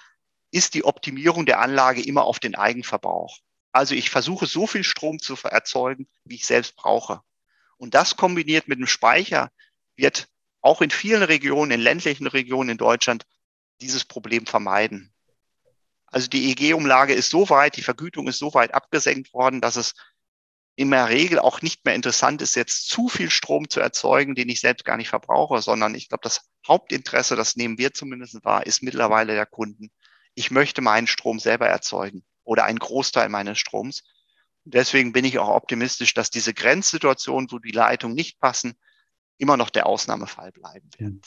Speaker 4: ist die Optimierung der Anlage immer auf den Eigenverbrauch. Also ich versuche so viel Strom zu erzeugen, wie ich selbst brauche. Und das kombiniert mit dem Speicher wird auch in vielen Regionen, in ländlichen Regionen in Deutschland, dieses Problem vermeiden. Also die EG-Umlage ist so weit, die Vergütung ist so weit abgesenkt worden, dass es in der Regel auch nicht mehr interessant ist, jetzt zu viel Strom zu erzeugen, den ich selbst gar nicht verbrauche, sondern ich glaube, das Hauptinteresse, das nehmen wir zumindest wahr, ist mittlerweile der Kunden. Ich möchte meinen Strom selber erzeugen oder einen Großteil meines Stroms. Deswegen bin ich auch optimistisch, dass diese Grenzsituationen, wo die Leitungen nicht passen, immer noch der Ausnahmefall bleiben werden.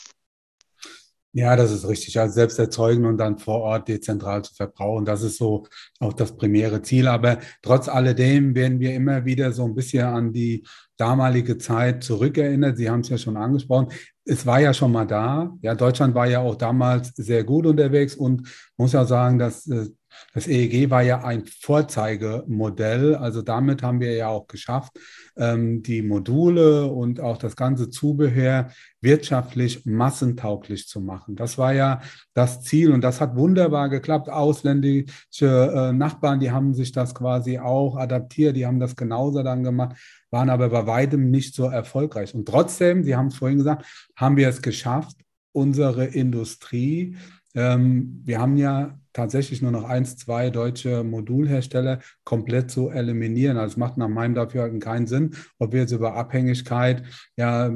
Speaker 3: Ja, das ist richtig. Also selbst erzeugen und dann vor Ort dezentral zu verbrauchen, das ist so auch das primäre Ziel. Aber trotz alledem werden wir immer wieder so ein bisschen an die damalige Zeit zurückerinnert. Sie haben es ja schon angesprochen. Es war ja schon mal da. Ja, Deutschland war ja auch damals sehr gut unterwegs und muss ja sagen, dass äh, das EEG war ja ein Vorzeigemodell. Also damit haben wir ja auch geschafft, ähm, die Module und auch das ganze Zubehör wirtschaftlich massentauglich zu machen. Das war ja das Ziel und das hat wunderbar geklappt. Ausländische äh, Nachbarn, die haben sich das quasi auch adaptiert, die haben das genauso dann gemacht, waren aber bei weitem nicht so erfolgreich. Und trotzdem, Sie haben es vorhin gesagt, haben wir es geschafft, unsere Industrie ähm, wir haben ja tatsächlich nur noch eins, zwei deutsche Modulhersteller komplett zu eliminieren. Also es macht nach meinem Dafürhalten keinen Sinn, ob wir jetzt über Abhängigkeit, ja,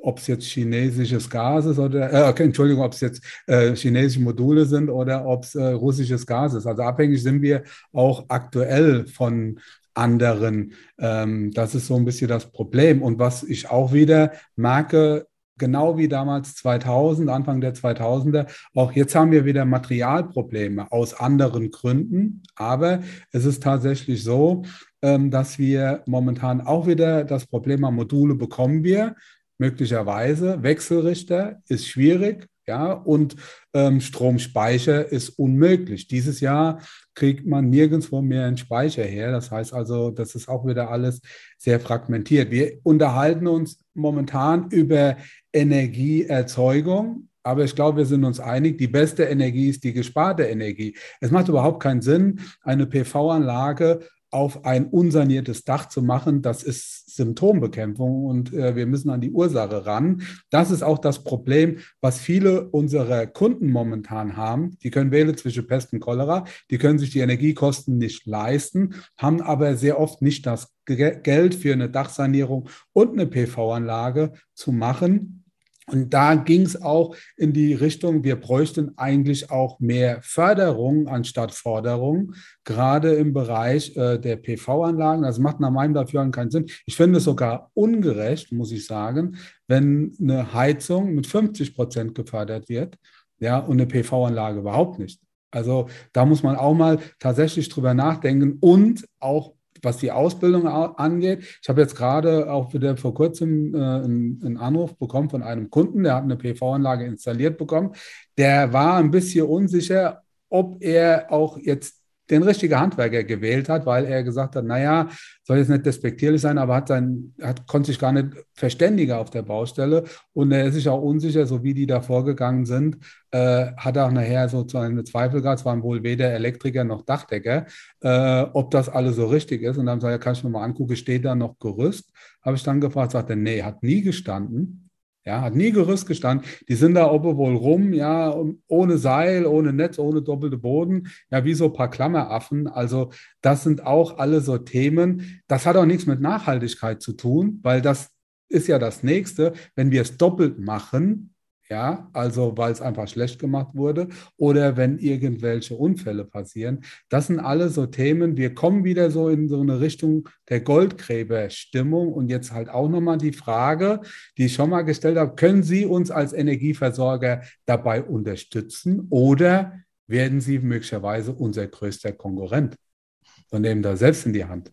Speaker 3: ob es jetzt chinesisches Gas ist oder, äh, okay, Entschuldigung, ob es jetzt äh, chinesische Module sind oder ob es äh, russisches Gas ist. Also abhängig sind wir auch aktuell von anderen. Ähm, das ist so ein bisschen das Problem. Und was ich auch wieder merke, genau wie damals 2000, Anfang der 2000er. Auch jetzt haben wir wieder Materialprobleme aus anderen Gründen. Aber es ist tatsächlich so, ähm, dass wir momentan auch wieder das Problem haben, Module bekommen wir möglicherweise. Wechselrichter ist schwierig. Ja, und ähm, Stromspeicher ist unmöglich. Dieses Jahr kriegt man nirgendwo mehr einen Speicher her. Das heißt also, das ist auch wieder alles sehr fragmentiert. Wir unterhalten uns momentan über Energieerzeugung. Aber ich glaube, wir sind uns einig, die beste Energie ist die gesparte Energie. Es macht überhaupt keinen Sinn, eine PV-Anlage auf ein unsaniertes Dach zu machen, das ist Symptombekämpfung und äh, wir müssen an die Ursache ran. Das ist auch das Problem, was viele unserer Kunden momentan haben. Die können wählen zwischen Pest und Cholera, die können sich die Energiekosten nicht leisten, haben aber sehr oft nicht das Geld für eine Dachsanierung und eine PV-Anlage zu machen. Und da ging es auch in die Richtung, wir bräuchten eigentlich auch mehr Förderung anstatt Forderung, gerade im Bereich äh, der PV-Anlagen. Das macht nach meinem Dafürhalten keinen Sinn. Ich finde es sogar ungerecht, muss ich sagen, wenn eine Heizung mit 50 Prozent gefördert wird, ja, und eine PV-Anlage überhaupt nicht. Also da muss man auch mal tatsächlich drüber nachdenken und auch was die Ausbildung angeht. Ich habe jetzt gerade auch wieder vor kurzem äh, einen, einen, Anruf bekommen von einem Kunden, der hat eine PV-Anlage installiert bekommen. Der war ein bisschen unsicher, ob er auch jetzt den richtigen Handwerker gewählt hat, weil er gesagt hat, naja, soll jetzt nicht despektierlich sein, aber hat sein, hat, konnte sich gar nicht verständigen auf der Baustelle und er ist sich auch unsicher, so wie die da vorgegangen sind, äh, hat er auch nachher so seine Zweifel gehabt, es waren wohl weder Elektriker noch Dachdecker, äh, ob das alles so richtig ist und dann sagt er, kann ich mir mal angucken, steht da noch Gerüst? Habe ich dann gefragt, sagt er, nee, hat nie gestanden. Ja, hat nie Gerüst gestanden. Die sind da oben wohl rum, ja, ohne Seil, ohne Netz, ohne doppelte Boden, ja, wie so ein paar Klammeraffen. Also, das sind auch alle so Themen. Das hat auch nichts mit Nachhaltigkeit zu tun, weil das ist ja das nächste. Wenn wir es doppelt machen, ja, also weil es einfach schlecht gemacht wurde oder wenn irgendwelche Unfälle passieren. Das sind alle so Themen. Wir kommen wieder so in so eine Richtung der Goldgräberstimmung und jetzt halt auch nochmal die Frage, die ich schon mal gestellt habe, können Sie uns als Energieversorger dabei unterstützen oder werden Sie möglicherweise unser größter Konkurrent und nehmen da selbst in die Hand?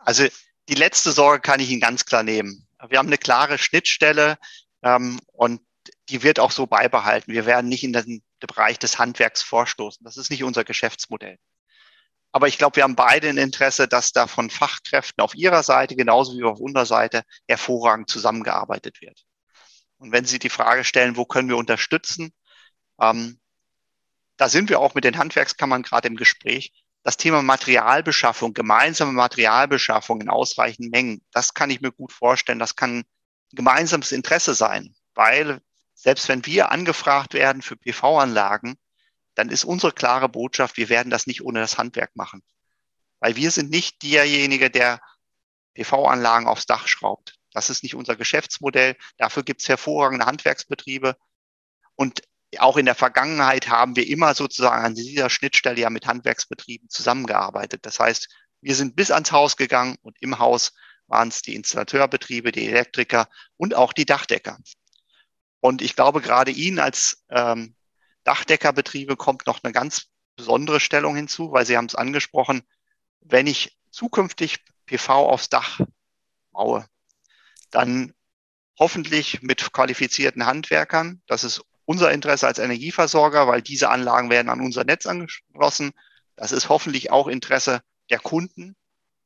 Speaker 4: Also die letzte Sorge kann ich Ihnen ganz klar nehmen. Wir haben eine klare Schnittstelle ähm, und die wird auch so beibehalten. Wir werden nicht in den Bereich des Handwerks vorstoßen. Das ist nicht unser Geschäftsmodell. Aber ich glaube, wir haben beide ein Interesse, dass da von Fachkräften auf ihrer Seite genauso wie auf unserer Seite hervorragend zusammengearbeitet wird. Und wenn Sie die Frage stellen, wo können wir unterstützen, ähm, da sind wir auch mit den Handwerkskammern gerade im Gespräch. Das Thema Materialbeschaffung, gemeinsame Materialbeschaffung in ausreichenden Mengen, das kann ich mir gut vorstellen. Das kann gemeinsames Interesse sein, weil selbst wenn wir angefragt werden für PV-Anlagen, dann ist unsere klare Botschaft, wir werden das nicht ohne das Handwerk machen. Weil wir sind nicht derjenige, der PV-Anlagen aufs Dach schraubt. Das ist nicht unser Geschäftsmodell. Dafür gibt es hervorragende Handwerksbetriebe. Und auch in der Vergangenheit haben wir immer sozusagen an dieser Schnittstelle ja mit Handwerksbetrieben zusammengearbeitet. Das heißt, wir sind bis ans Haus gegangen und im Haus waren es die Installateurbetriebe, die Elektriker und auch die Dachdecker. Und ich glaube, gerade Ihnen als ähm, Dachdeckerbetriebe kommt noch eine ganz besondere Stellung hinzu, weil Sie haben es angesprochen, wenn ich zukünftig PV aufs Dach baue, dann hoffentlich mit qualifizierten Handwerkern. Das ist unser Interesse als Energieversorger, weil diese Anlagen werden an unser Netz angeschlossen. Das ist hoffentlich auch Interesse der Kunden,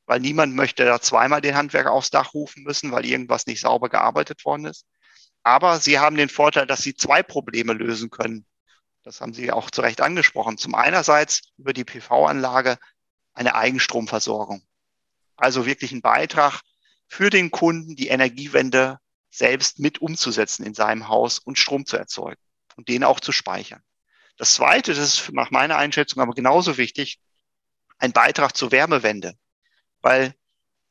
Speaker 4: weil niemand möchte da zweimal den Handwerker aufs Dach rufen müssen, weil irgendwas nicht sauber gearbeitet worden ist. Aber sie haben den Vorteil, dass sie zwei Probleme lösen können. Das haben Sie auch zu Recht angesprochen. Zum einerseits über die PV-Anlage eine Eigenstromversorgung. Also wirklich ein Beitrag für den Kunden, die Energiewende selbst mit umzusetzen in seinem Haus und Strom zu erzeugen und den auch zu speichern. Das Zweite, das ist nach meiner Einschätzung aber genauso wichtig, ein Beitrag zur Wärmewende. Weil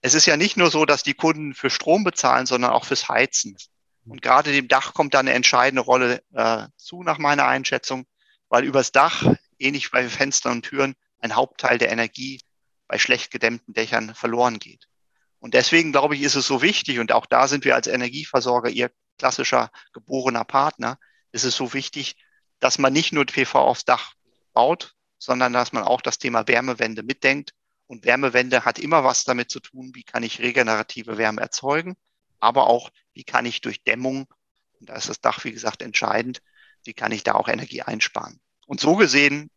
Speaker 4: es ist ja nicht nur so, dass die Kunden für Strom bezahlen, sondern auch fürs Heizen. Und gerade dem Dach kommt da eine entscheidende Rolle äh, zu, nach meiner Einschätzung, weil übers Dach, ähnlich bei Fenstern und Türen, ein Hauptteil der Energie bei schlecht gedämmten Dächern verloren geht. Und deswegen glaube ich, ist es so wichtig, und auch da sind wir als Energieversorger Ihr klassischer geborener Partner, ist es so wichtig, dass man nicht nur PV aufs Dach baut, sondern dass man auch das Thema Wärmewende mitdenkt. Und Wärmewende hat immer was damit zu tun, wie kann ich regenerative Wärme erzeugen aber auch, wie kann ich durch Dämmung, und da ist das Dach, wie gesagt, entscheidend, wie kann ich da auch Energie einsparen. Und so gesehen,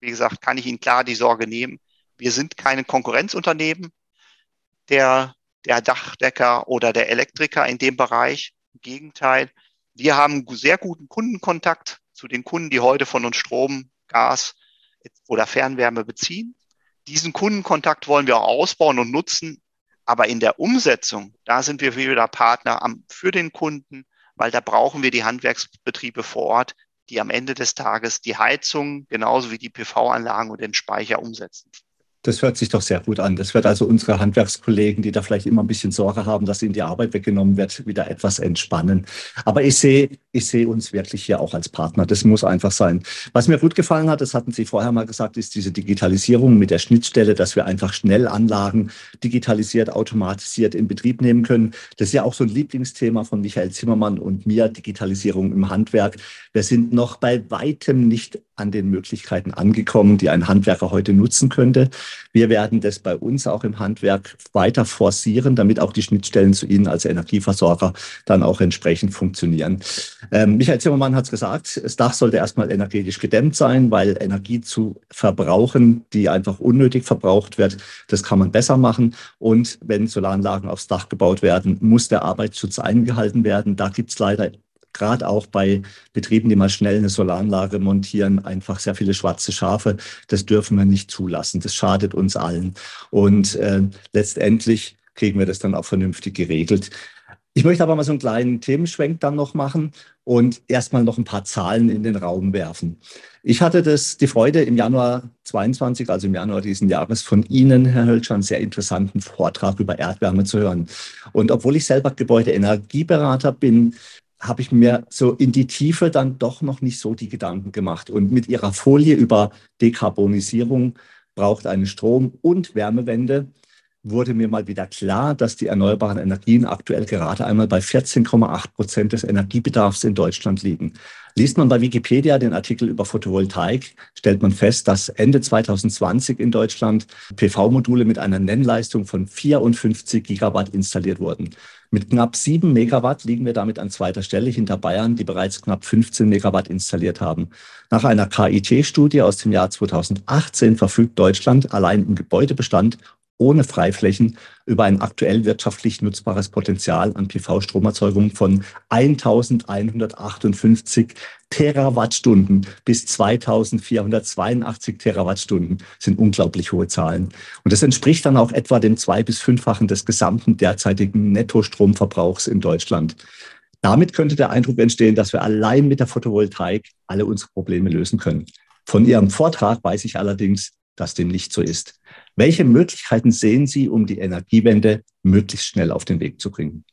Speaker 4: wie gesagt, kann ich Ihnen klar die Sorge nehmen. Wir sind keine Konkurrenzunternehmen der, der Dachdecker oder der Elektriker in dem Bereich. Im Gegenteil, wir haben sehr guten Kundenkontakt zu den Kunden, die heute von uns Strom, Gas oder Fernwärme beziehen. Diesen Kundenkontakt wollen wir auch ausbauen und nutzen, aber in der Umsetzung, da sind wir wieder Partner am, für den Kunden, weil da brauchen wir die Handwerksbetriebe vor Ort, die am Ende des Tages die Heizung genauso wie die PV-Anlagen und den Speicher umsetzen.
Speaker 2: Das hört sich doch sehr gut an. Das wird also unsere Handwerkskollegen, die da vielleicht immer ein bisschen Sorge haben, dass ihnen die Arbeit weggenommen wird, wieder etwas entspannen. Aber ich sehe, ich sehe uns wirklich hier auch als Partner. Das muss einfach sein. Was mir gut gefallen hat, das hatten Sie vorher mal gesagt, ist diese Digitalisierung mit der Schnittstelle, dass wir einfach schnell Anlagen digitalisiert, automatisiert in Betrieb nehmen können. Das ist ja auch so ein Lieblingsthema von Michael Zimmermann und mir, Digitalisierung im Handwerk. Wir sind noch bei weitem nicht an den Möglichkeiten angekommen, die ein Handwerker heute nutzen könnte. Wir werden das bei uns auch im Handwerk weiter forcieren, damit auch die Schnittstellen zu Ihnen als Energieversorger dann auch entsprechend funktionieren. Ähm, Michael Zimmermann hat es gesagt, das Dach sollte erstmal energetisch gedämmt sein, weil Energie zu verbrauchen, die einfach unnötig verbraucht wird, das kann man besser machen. Und wenn Solaranlagen aufs Dach gebaut werden, muss der Arbeitsschutz eingehalten werden. Da gibt es leider gerade auch bei Betrieben, die mal schnell eine Solaranlage montieren, einfach sehr viele schwarze Schafe. Das dürfen wir nicht zulassen. Das schadet uns allen. Und äh, letztendlich kriegen wir das dann auch vernünftig geregelt. Ich möchte aber mal so einen kleinen Themenschwenk dann noch machen und erstmal noch ein paar Zahlen in den Raum werfen. Ich hatte das, die Freude im Januar 22, also im Januar diesen Jahres, von Ihnen, Herr Hölscher, einen sehr interessanten Vortrag über Erdwärme zu hören. Und obwohl ich selber Gebäudeenergieberater bin, habe ich mir so in die Tiefe dann doch noch nicht so die Gedanken gemacht. Und mit Ihrer Folie über Dekarbonisierung braucht eine Strom- und Wärmewende wurde mir mal wieder klar, dass die erneuerbaren Energien aktuell gerade einmal bei 14,8 Prozent des Energiebedarfs in Deutschland liegen. Liest man bei Wikipedia den Artikel über Photovoltaik, stellt man fest, dass Ende 2020 in Deutschland PV-Module mit einer Nennleistung von 54 Gigawatt installiert wurden. Mit knapp sieben Megawatt liegen wir damit an zweiter Stelle hinter Bayern, die bereits knapp 15 Megawatt installiert haben. Nach einer KIT-Studie aus dem Jahr 2018 verfügt Deutschland allein im Gebäudebestand ohne Freiflächen über ein aktuell wirtschaftlich nutzbares Potenzial an PV-Stromerzeugung von 1158 Terawattstunden bis 2482 Terawattstunden sind unglaublich hohe Zahlen. Und das entspricht dann auch etwa dem zwei- bis fünffachen des gesamten derzeitigen Nettostromverbrauchs in Deutschland. Damit könnte der Eindruck entstehen, dass wir allein mit der Photovoltaik alle unsere Probleme lösen können. Von Ihrem Vortrag weiß ich allerdings, dass dem nicht so ist. Welche Möglichkeiten sehen Sie, um die Energiewende möglichst schnell auf den Weg zu bringen?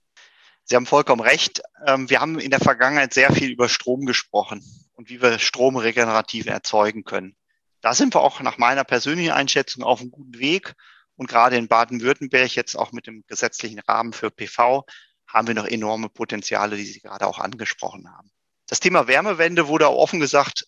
Speaker 4: Sie haben vollkommen recht. Ähm, wir haben in der Vergangenheit sehr viel über Strom gesprochen und wie wir Strom regenerativ erzeugen können. Da sind wir auch nach meiner persönlichen Einschätzung auf einem guten Weg. Und gerade in Baden-Württemberg, jetzt auch mit dem gesetzlichen Rahmen für PV, haben wir noch enorme Potenziale, die Sie gerade auch angesprochen haben. Das Thema Wärmewende wurde auch offen gesagt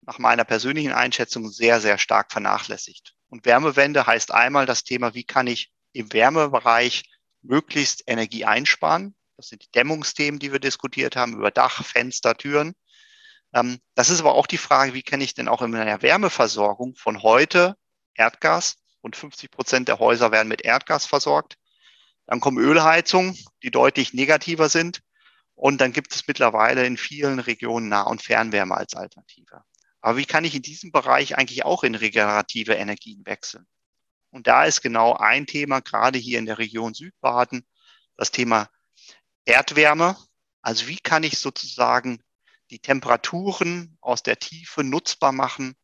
Speaker 4: nach meiner persönlichen Einschätzung sehr, sehr stark vernachlässigt. Und Wärmewende heißt einmal das Thema, wie kann ich im Wärmebereich möglichst Energie einsparen. Das sind die Dämmungsthemen, die wir diskutiert haben, über Dach, Fenster, Türen. Ähm, das ist aber auch die Frage, wie kann ich denn auch in einer Wärmeversorgung von heute Erdgas und 50 Prozent der Häuser werden mit Erdgas versorgt. Dann kommen Ölheizungen, die deutlich negativer sind. Und dann gibt es mittlerweile in vielen Regionen Nah- und Fernwärme als Alternative. Aber wie kann ich in diesem Bereich eigentlich auch in regenerative Energien wechseln? Und da ist genau ein Thema, gerade hier in der Region Südbaden, das Thema Erdwärme. Also wie kann ich sozusagen die Temperaturen aus der Tiefe nutzbar machen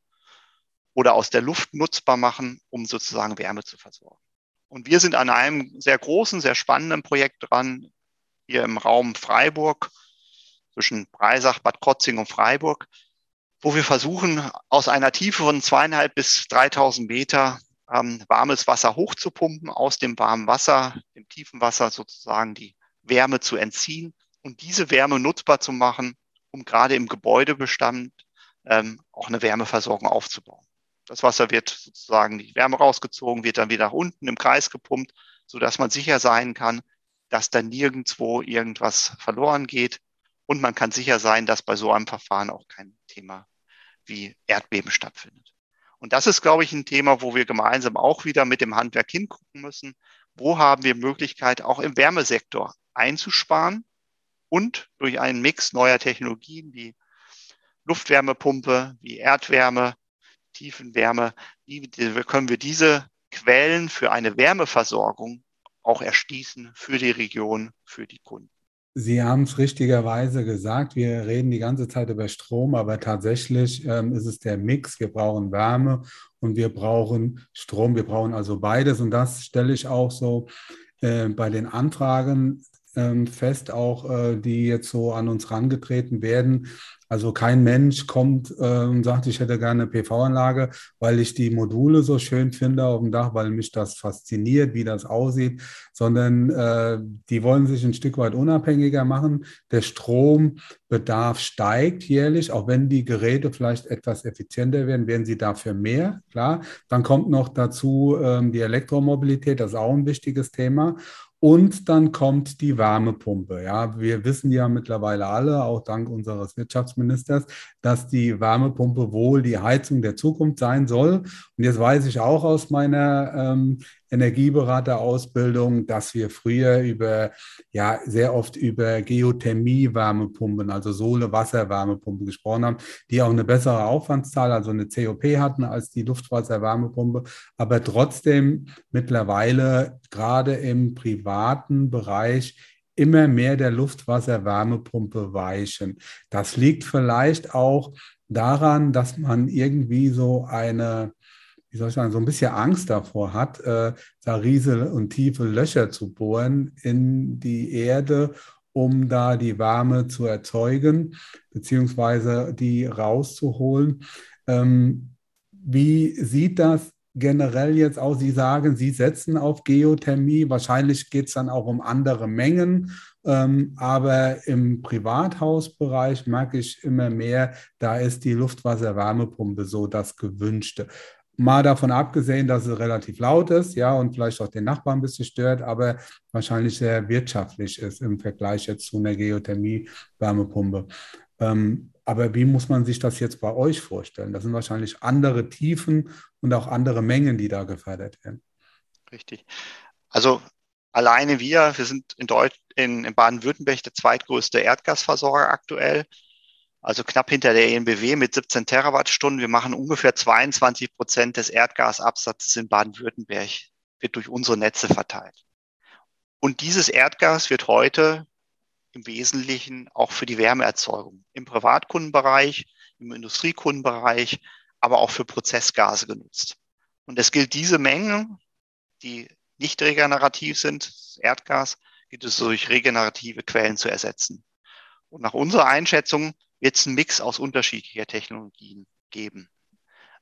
Speaker 4: oder aus der Luft nutzbar machen, um sozusagen Wärme zu versorgen. Und wir sind an einem sehr großen, sehr spannenden Projekt dran, hier im Raum Freiburg, zwischen Breisach, Bad Krotzing und Freiburg, wo wir versuchen, aus einer Tiefe von zweieinhalb bis 3000 Meter ähm, warmes Wasser hochzupumpen, aus dem warmen Wasser, dem tiefen Wasser sozusagen die Wärme zu entziehen und diese Wärme nutzbar zu machen, um gerade im Gebäudebestand ähm, auch eine Wärmeversorgung aufzubauen. Das Wasser wird sozusagen die Wärme rausgezogen, wird dann wieder nach unten im Kreis gepumpt, so dass man sicher sein kann, dass da nirgendwo irgendwas verloren geht. Und man kann sicher sein, dass bei so einem Verfahren auch kein Thema wie Erdbeben stattfindet. Und das ist, glaube ich, ein Thema, wo wir gemeinsam auch wieder mit dem Handwerk hingucken müssen. Wo haben wir Möglichkeit, auch im Wärmesektor einzusparen und durch einen Mix neuer Technologien wie Luftwärmepumpe, wie Erdwärme, Tiefenwärme, wie können wir diese Quellen für eine Wärmeversorgung auch erschließen für die Region, für die Kunden.
Speaker 3: Sie haben es richtigerweise gesagt, wir reden die ganze Zeit über Strom, aber tatsächlich ähm, ist es der Mix. Wir brauchen Wärme und wir brauchen Strom. Wir brauchen also beides und das stelle ich auch so äh, bei den Anfragen ähm, fest, auch äh, die jetzt so an uns rangetreten werden. Also kein Mensch kommt äh, und sagt, ich hätte gerne eine PV-Anlage, weil ich die Module so schön finde auf dem Dach, weil mich das fasziniert, wie das aussieht, sondern äh, die wollen sich ein Stück weit unabhängiger machen. Der Strombedarf steigt jährlich, auch wenn die Geräte vielleicht etwas effizienter werden, werden sie dafür mehr, klar. Dann kommt noch dazu ähm, die Elektromobilität, das ist auch ein wichtiges Thema. Und dann kommt die Wärmepumpe. Ja, wir wissen ja mittlerweile alle, auch dank unseres Wirtschaftsministers, dass die Wärmepumpe wohl die Heizung der Zukunft sein soll. Und jetzt weiß ich auch aus meiner ähm, Energieberaterausbildung, dass wir früher über, ja, sehr oft über Geothermie-Wärmepumpen, also Sohle-Wasser-Wärmepumpen gesprochen haben, die auch eine bessere Aufwandszahl, also eine COP hatten als die Luftwasser-Wärmepumpe, aber trotzdem mittlerweile gerade im privaten Bereich immer mehr der Luftwasser-Wärmepumpe weichen. Das liegt vielleicht auch daran, dass man irgendwie so eine wie soll ich sagen, so ein bisschen Angst davor hat, äh, da riesige und tiefe Löcher zu bohren in die Erde, um da die Wärme zu erzeugen, beziehungsweise die rauszuholen. Ähm, wie sieht das generell jetzt aus? Sie sagen, Sie setzen auf Geothermie. Wahrscheinlich geht es dann auch um andere Mengen. Ähm, aber im Privathausbereich merke ich immer mehr, da ist die Luftwasserwärmepumpe so das Gewünschte. Mal davon abgesehen, dass es relativ laut ist, ja, und vielleicht auch den Nachbarn ein bisschen stört, aber wahrscheinlich sehr wirtschaftlich ist im Vergleich jetzt zu einer Geothermie-Wärmepumpe. Ähm, aber wie muss man sich das jetzt bei euch vorstellen? Das sind wahrscheinlich andere Tiefen und auch andere Mengen, die da gefördert werden.
Speaker 4: Richtig. Also alleine wir, wir sind in, in, in Baden-Württemberg der zweitgrößte Erdgasversorger aktuell also knapp hinter der ENBW mit 17 Terawattstunden. Wir machen ungefähr 22 Prozent des Erdgasabsatzes in Baden-Württemberg, wird durch unsere Netze verteilt. Und dieses Erdgas wird heute im Wesentlichen auch für die Wärmeerzeugung im Privatkundenbereich, im Industriekundenbereich, aber auch für Prozessgase genutzt. Und es gilt diese Mengen, die nicht regenerativ sind, Erdgas, gilt es durch regenerative Quellen zu ersetzen. Und nach unserer Einschätzung wird es einen Mix aus unterschiedlicher Technologien geben.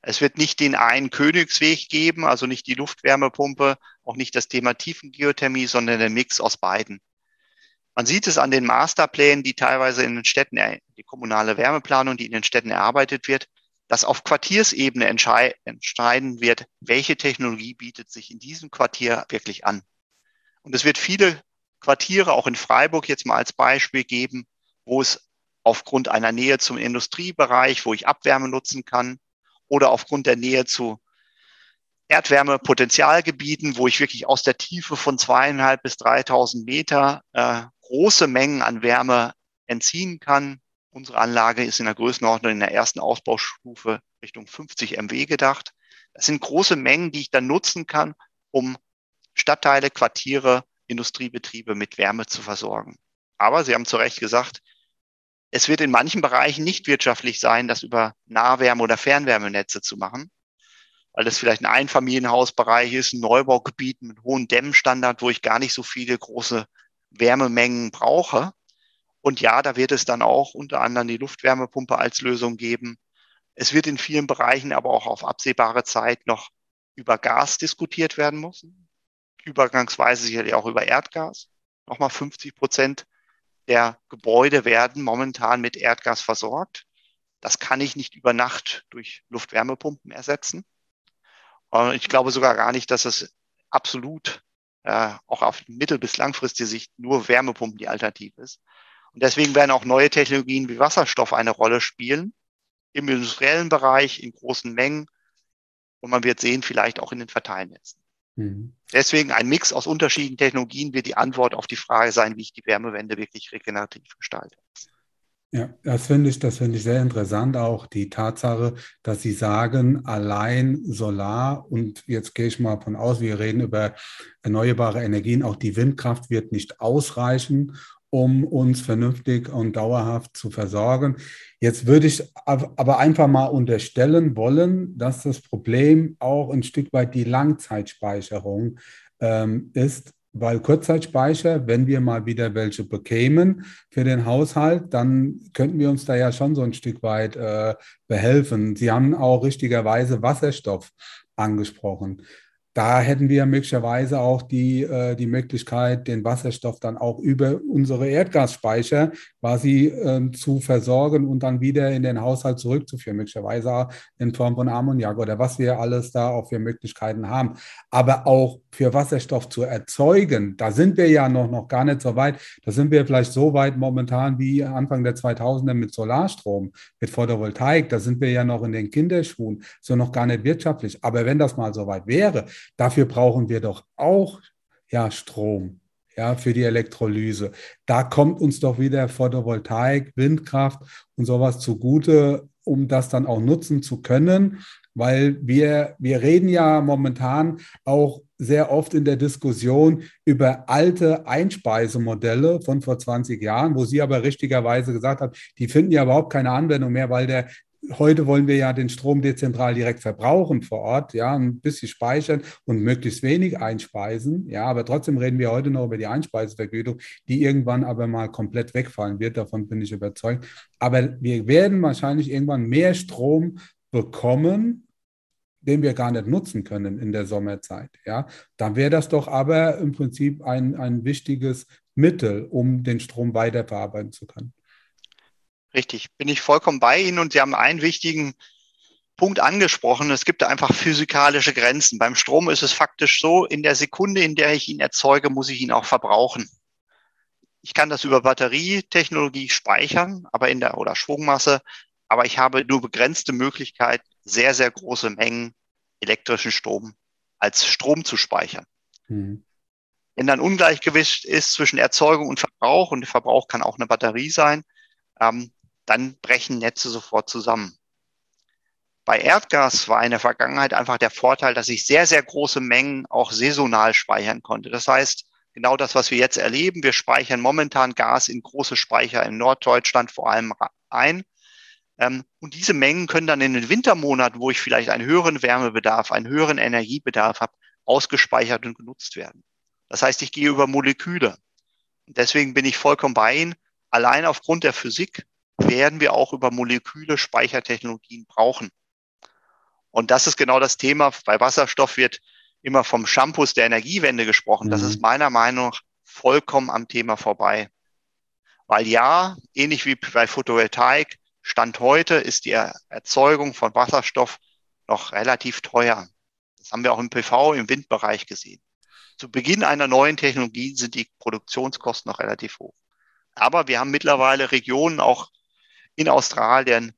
Speaker 4: Es wird nicht den einen Königsweg geben, also nicht die Luftwärmepumpe, auch nicht das Thema Tiefengeothermie, sondern der Mix aus beiden. Man sieht es an den Masterplänen, die teilweise in den Städten, die kommunale Wärmeplanung, die in den Städten erarbeitet wird, dass auf Quartiersebene entscheiden wird, welche Technologie bietet sich in diesem Quartier wirklich an. Und es wird viele Quartiere, auch in Freiburg jetzt mal als Beispiel geben, wo es aufgrund einer Nähe zum Industriebereich, wo ich Abwärme nutzen kann, oder aufgrund der Nähe zu Erdwärmepotentialgebieten, wo ich wirklich aus der Tiefe von zweieinhalb bis 3000 Meter äh, große Mengen an Wärme entziehen kann. Unsere Anlage ist in der Größenordnung in der ersten Ausbaustufe Richtung 50 MW gedacht. Das sind große Mengen, die ich dann nutzen kann, um Stadtteile, Quartiere, Industriebetriebe mit Wärme zu versorgen. Aber Sie haben zu Recht gesagt, es wird in manchen Bereichen nicht wirtschaftlich sein, das über Nahwärme- oder Fernwärmenetze zu machen, weil das vielleicht ein Einfamilienhausbereich ist, ein Neubaugebiet mit hohem Dämmstandard, wo ich gar nicht so viele große Wärmemengen brauche. Und ja, da wird es dann auch unter anderem die Luftwärmepumpe als Lösung geben. Es wird in vielen Bereichen aber auch auf absehbare Zeit noch über Gas diskutiert werden müssen. Übergangsweise sicherlich auch über Erdgas. Nochmal 50 Prozent der Gebäude werden momentan mit Erdgas versorgt. Das kann ich nicht über Nacht durch Luftwärmepumpen ersetzen. Ich glaube sogar gar nicht, dass es absolut äh, auch auf mittel- bis langfristige Sicht nur Wärmepumpen die Alternative ist. Und deswegen werden auch neue Technologien wie Wasserstoff eine Rolle spielen, im industriellen Bereich, in großen Mengen. Und man wird sehen, vielleicht auch in den Verteilnetzen. Mhm. Deswegen ein Mix aus unterschiedlichen Technologien wird die Antwort auf die Frage sein, wie ich die Wärmewende wirklich regenerativ gestalte.
Speaker 3: Ja, das finde ich, das finde ich sehr interessant, auch die Tatsache, dass Sie sagen, allein Solar und jetzt gehe ich mal von aus, wir reden über erneuerbare Energien, auch die Windkraft wird nicht ausreichen, um uns vernünftig und dauerhaft zu versorgen. Jetzt würde ich aber einfach mal unterstellen wollen, dass das Problem auch ein Stück weit die Langzeitspeicherung ähm, ist, weil Kurzzeitspeicher, wenn wir mal wieder welche bekämen für den Haushalt, dann könnten wir uns da ja schon so ein Stück weit äh, behelfen. Sie haben auch richtigerweise Wasserstoff angesprochen da hätten wir möglicherweise auch die, äh, die Möglichkeit, den Wasserstoff dann auch über unsere Erdgasspeicher quasi äh, zu versorgen und dann wieder in den Haushalt zurückzuführen, möglicherweise in Form von Ammoniak oder was wir alles da auch für Möglichkeiten haben. Aber auch für Wasserstoff zu erzeugen, da sind wir ja noch, noch gar nicht so weit. Da sind wir vielleicht so weit momentan wie Anfang der 2000er mit Solarstrom, mit Photovoltaik. Da sind wir ja noch in den Kinderschuhen, so noch gar nicht wirtschaftlich. Aber wenn das mal so weit wäre, Dafür brauchen wir doch auch ja, Strom ja, für die Elektrolyse. Da kommt uns doch wieder Photovoltaik, Windkraft und sowas zugute, um das dann auch nutzen zu können, weil wir, wir reden ja momentan auch sehr oft in der Diskussion über alte Einspeisemodelle von vor 20 Jahren, wo Sie aber richtigerweise gesagt haben, die finden ja überhaupt keine Anwendung mehr, weil der heute wollen wir ja den Strom dezentral direkt verbrauchen vor Ort, ja, ein bisschen speichern und möglichst wenig einspeisen. Ja, aber trotzdem reden wir heute noch über die Einspeisevergütung, die irgendwann aber mal komplett wegfallen wird. Davon bin ich überzeugt. Aber wir werden wahrscheinlich irgendwann mehr Strom bekommen, den wir gar nicht nutzen können in der Sommerzeit. Ja, dann wäre das doch aber im Prinzip ein, ein wichtiges Mittel, um den Strom weiterverarbeiten zu können.
Speaker 4: Richtig, bin ich vollkommen bei Ihnen und Sie haben einen wichtigen Punkt angesprochen. Es gibt einfach physikalische Grenzen. Beim Strom ist es faktisch so, in der Sekunde, in der ich ihn erzeuge, muss ich ihn auch verbrauchen. Ich kann das über Batterietechnologie speichern, aber in der oder Schwungmasse, aber ich habe nur begrenzte Möglichkeit, sehr, sehr große Mengen elektrischen Strom als Strom zu speichern. Mhm. Wenn dann Ungleichgewicht ist zwischen Erzeugung und Verbrauch, und der Verbrauch kann auch eine Batterie sein, ähm, dann brechen Netze sofort zusammen. Bei Erdgas war in der Vergangenheit einfach der Vorteil, dass ich sehr, sehr große Mengen auch saisonal speichern konnte. Das heißt, genau das, was wir jetzt erleben, wir speichern momentan Gas in große Speicher in Norddeutschland vor allem ein. Ähm, und diese Mengen können dann in den Wintermonaten, wo ich vielleicht einen höheren Wärmebedarf, einen höheren Energiebedarf habe, ausgespeichert und genutzt werden. Das heißt, ich gehe über Moleküle. Deswegen bin ich vollkommen bei Ihnen. Allein aufgrund der Physik werden wir auch über Moleküle Speichertechnologien brauchen. Und das ist genau das Thema. Bei Wasserstoff wird immer vom Shampoos der Energiewende gesprochen. Das ist mhm. meiner Meinung nach vollkommen am Thema vorbei. Weil ja, ähnlich wie bei Photovoltaik, Stand heute ist die Erzeugung von Wasserstoff noch relativ teuer. Das haben wir auch im PV, im Windbereich gesehen. Zu Beginn einer neuen Technologie sind die Produktionskosten noch relativ hoch. Aber wir haben mittlerweile Regionen auch in Australien,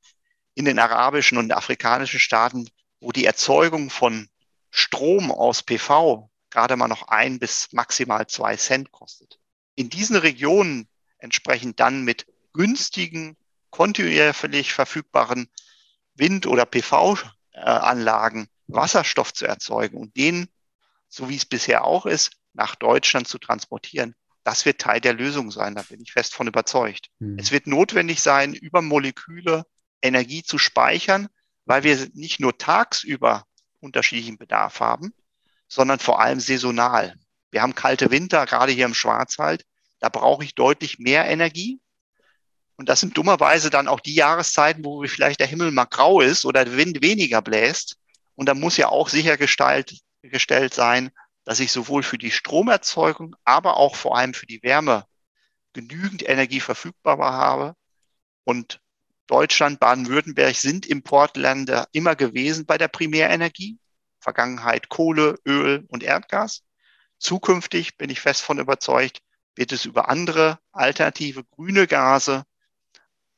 Speaker 4: in den arabischen und afrikanischen Staaten, wo die Erzeugung von Strom aus PV gerade mal noch ein bis maximal zwei Cent kostet. In diesen Regionen entsprechend dann mit günstigen, kontinuierlich verfügbaren Wind- oder PV-Anlagen Wasserstoff zu erzeugen und den, so wie es bisher auch ist, nach Deutschland zu transportieren, das wird Teil der Lösung sein. Da bin ich fest von überzeugt. Hm. Es wird notwendig sein, über Moleküle Energie zu speichern, weil wir nicht nur tagsüber unterschiedlichen Bedarf haben, sondern vor allem saisonal. Wir haben kalte Winter, gerade hier im Schwarzwald. Da brauche ich deutlich mehr Energie. Und das sind dummerweise dann auch die Jahreszeiten, wo vielleicht der Himmel mal grau ist oder der Wind weniger bläst. Und da muss ja auch sichergestellt sein, dass ich sowohl für die Stromerzeugung, aber auch vor allem für die Wärme genügend Energie verfügbar habe. Und Deutschland, Baden-Württemberg sind Importländer immer gewesen bei der Primärenergie. Vergangenheit Kohle, Öl und Erdgas. Zukünftig bin ich fest von überzeugt, wird es über andere alternative grüne Gase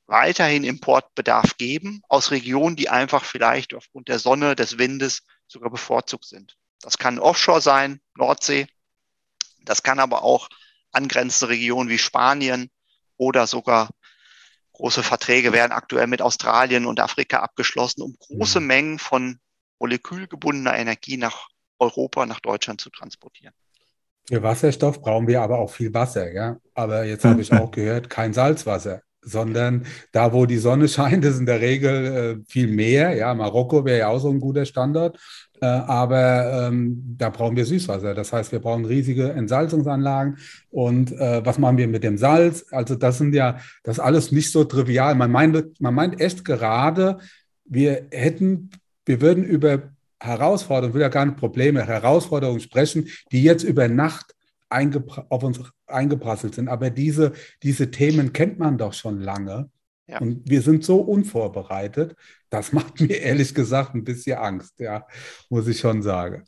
Speaker 4: weiterhin Importbedarf geben aus Regionen, die einfach vielleicht aufgrund der Sonne, des Windes sogar bevorzugt sind. Das kann Offshore sein, Nordsee. Das kann aber auch angrenzende Regionen wie Spanien oder sogar große Verträge werden aktuell mit Australien und Afrika abgeschlossen, um große mhm. Mengen von molekülgebundener Energie nach Europa, nach Deutschland zu transportieren.
Speaker 3: Für Wasserstoff brauchen wir aber auch viel Wasser, ja. Aber jetzt habe ich auch gehört, kein Salzwasser, sondern da, wo die Sonne scheint, ist in der Regel äh, viel mehr. Ja, Marokko wäre ja auch so ein guter Standort. Äh, aber ähm, da brauchen wir Süßwasser. Das heißt, wir brauchen riesige Entsalzungsanlagen. Und äh, was machen wir mit dem Salz? Also das sind ja, das alles nicht so trivial. Man meint, man meint echt gerade, wir hätten, wir würden über Herausforderungen, will ja gar nicht Probleme, Herausforderungen sprechen, die jetzt über Nacht auf uns eingeprasselt sind. Aber diese, diese Themen kennt man doch schon lange. Ja. Und wir sind so unvorbereitet, das macht mir ehrlich gesagt ein bisschen Angst, ja, muss ich schon sagen.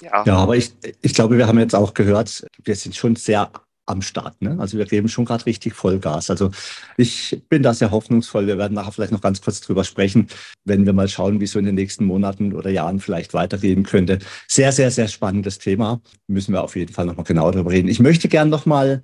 Speaker 2: Ja, ja aber ich, ich glaube, wir haben jetzt auch gehört, wir sind schon sehr am Start. Ne? Also wir geben schon gerade richtig Vollgas. Also ich bin da sehr hoffnungsvoll. Wir werden nachher vielleicht noch ganz kurz drüber sprechen, wenn wir mal schauen, wie so in den nächsten Monaten oder Jahren vielleicht weitergehen könnte. Sehr, sehr, sehr spannendes Thema. Müssen wir auf jeden Fall nochmal genau darüber reden. Ich möchte gern nochmal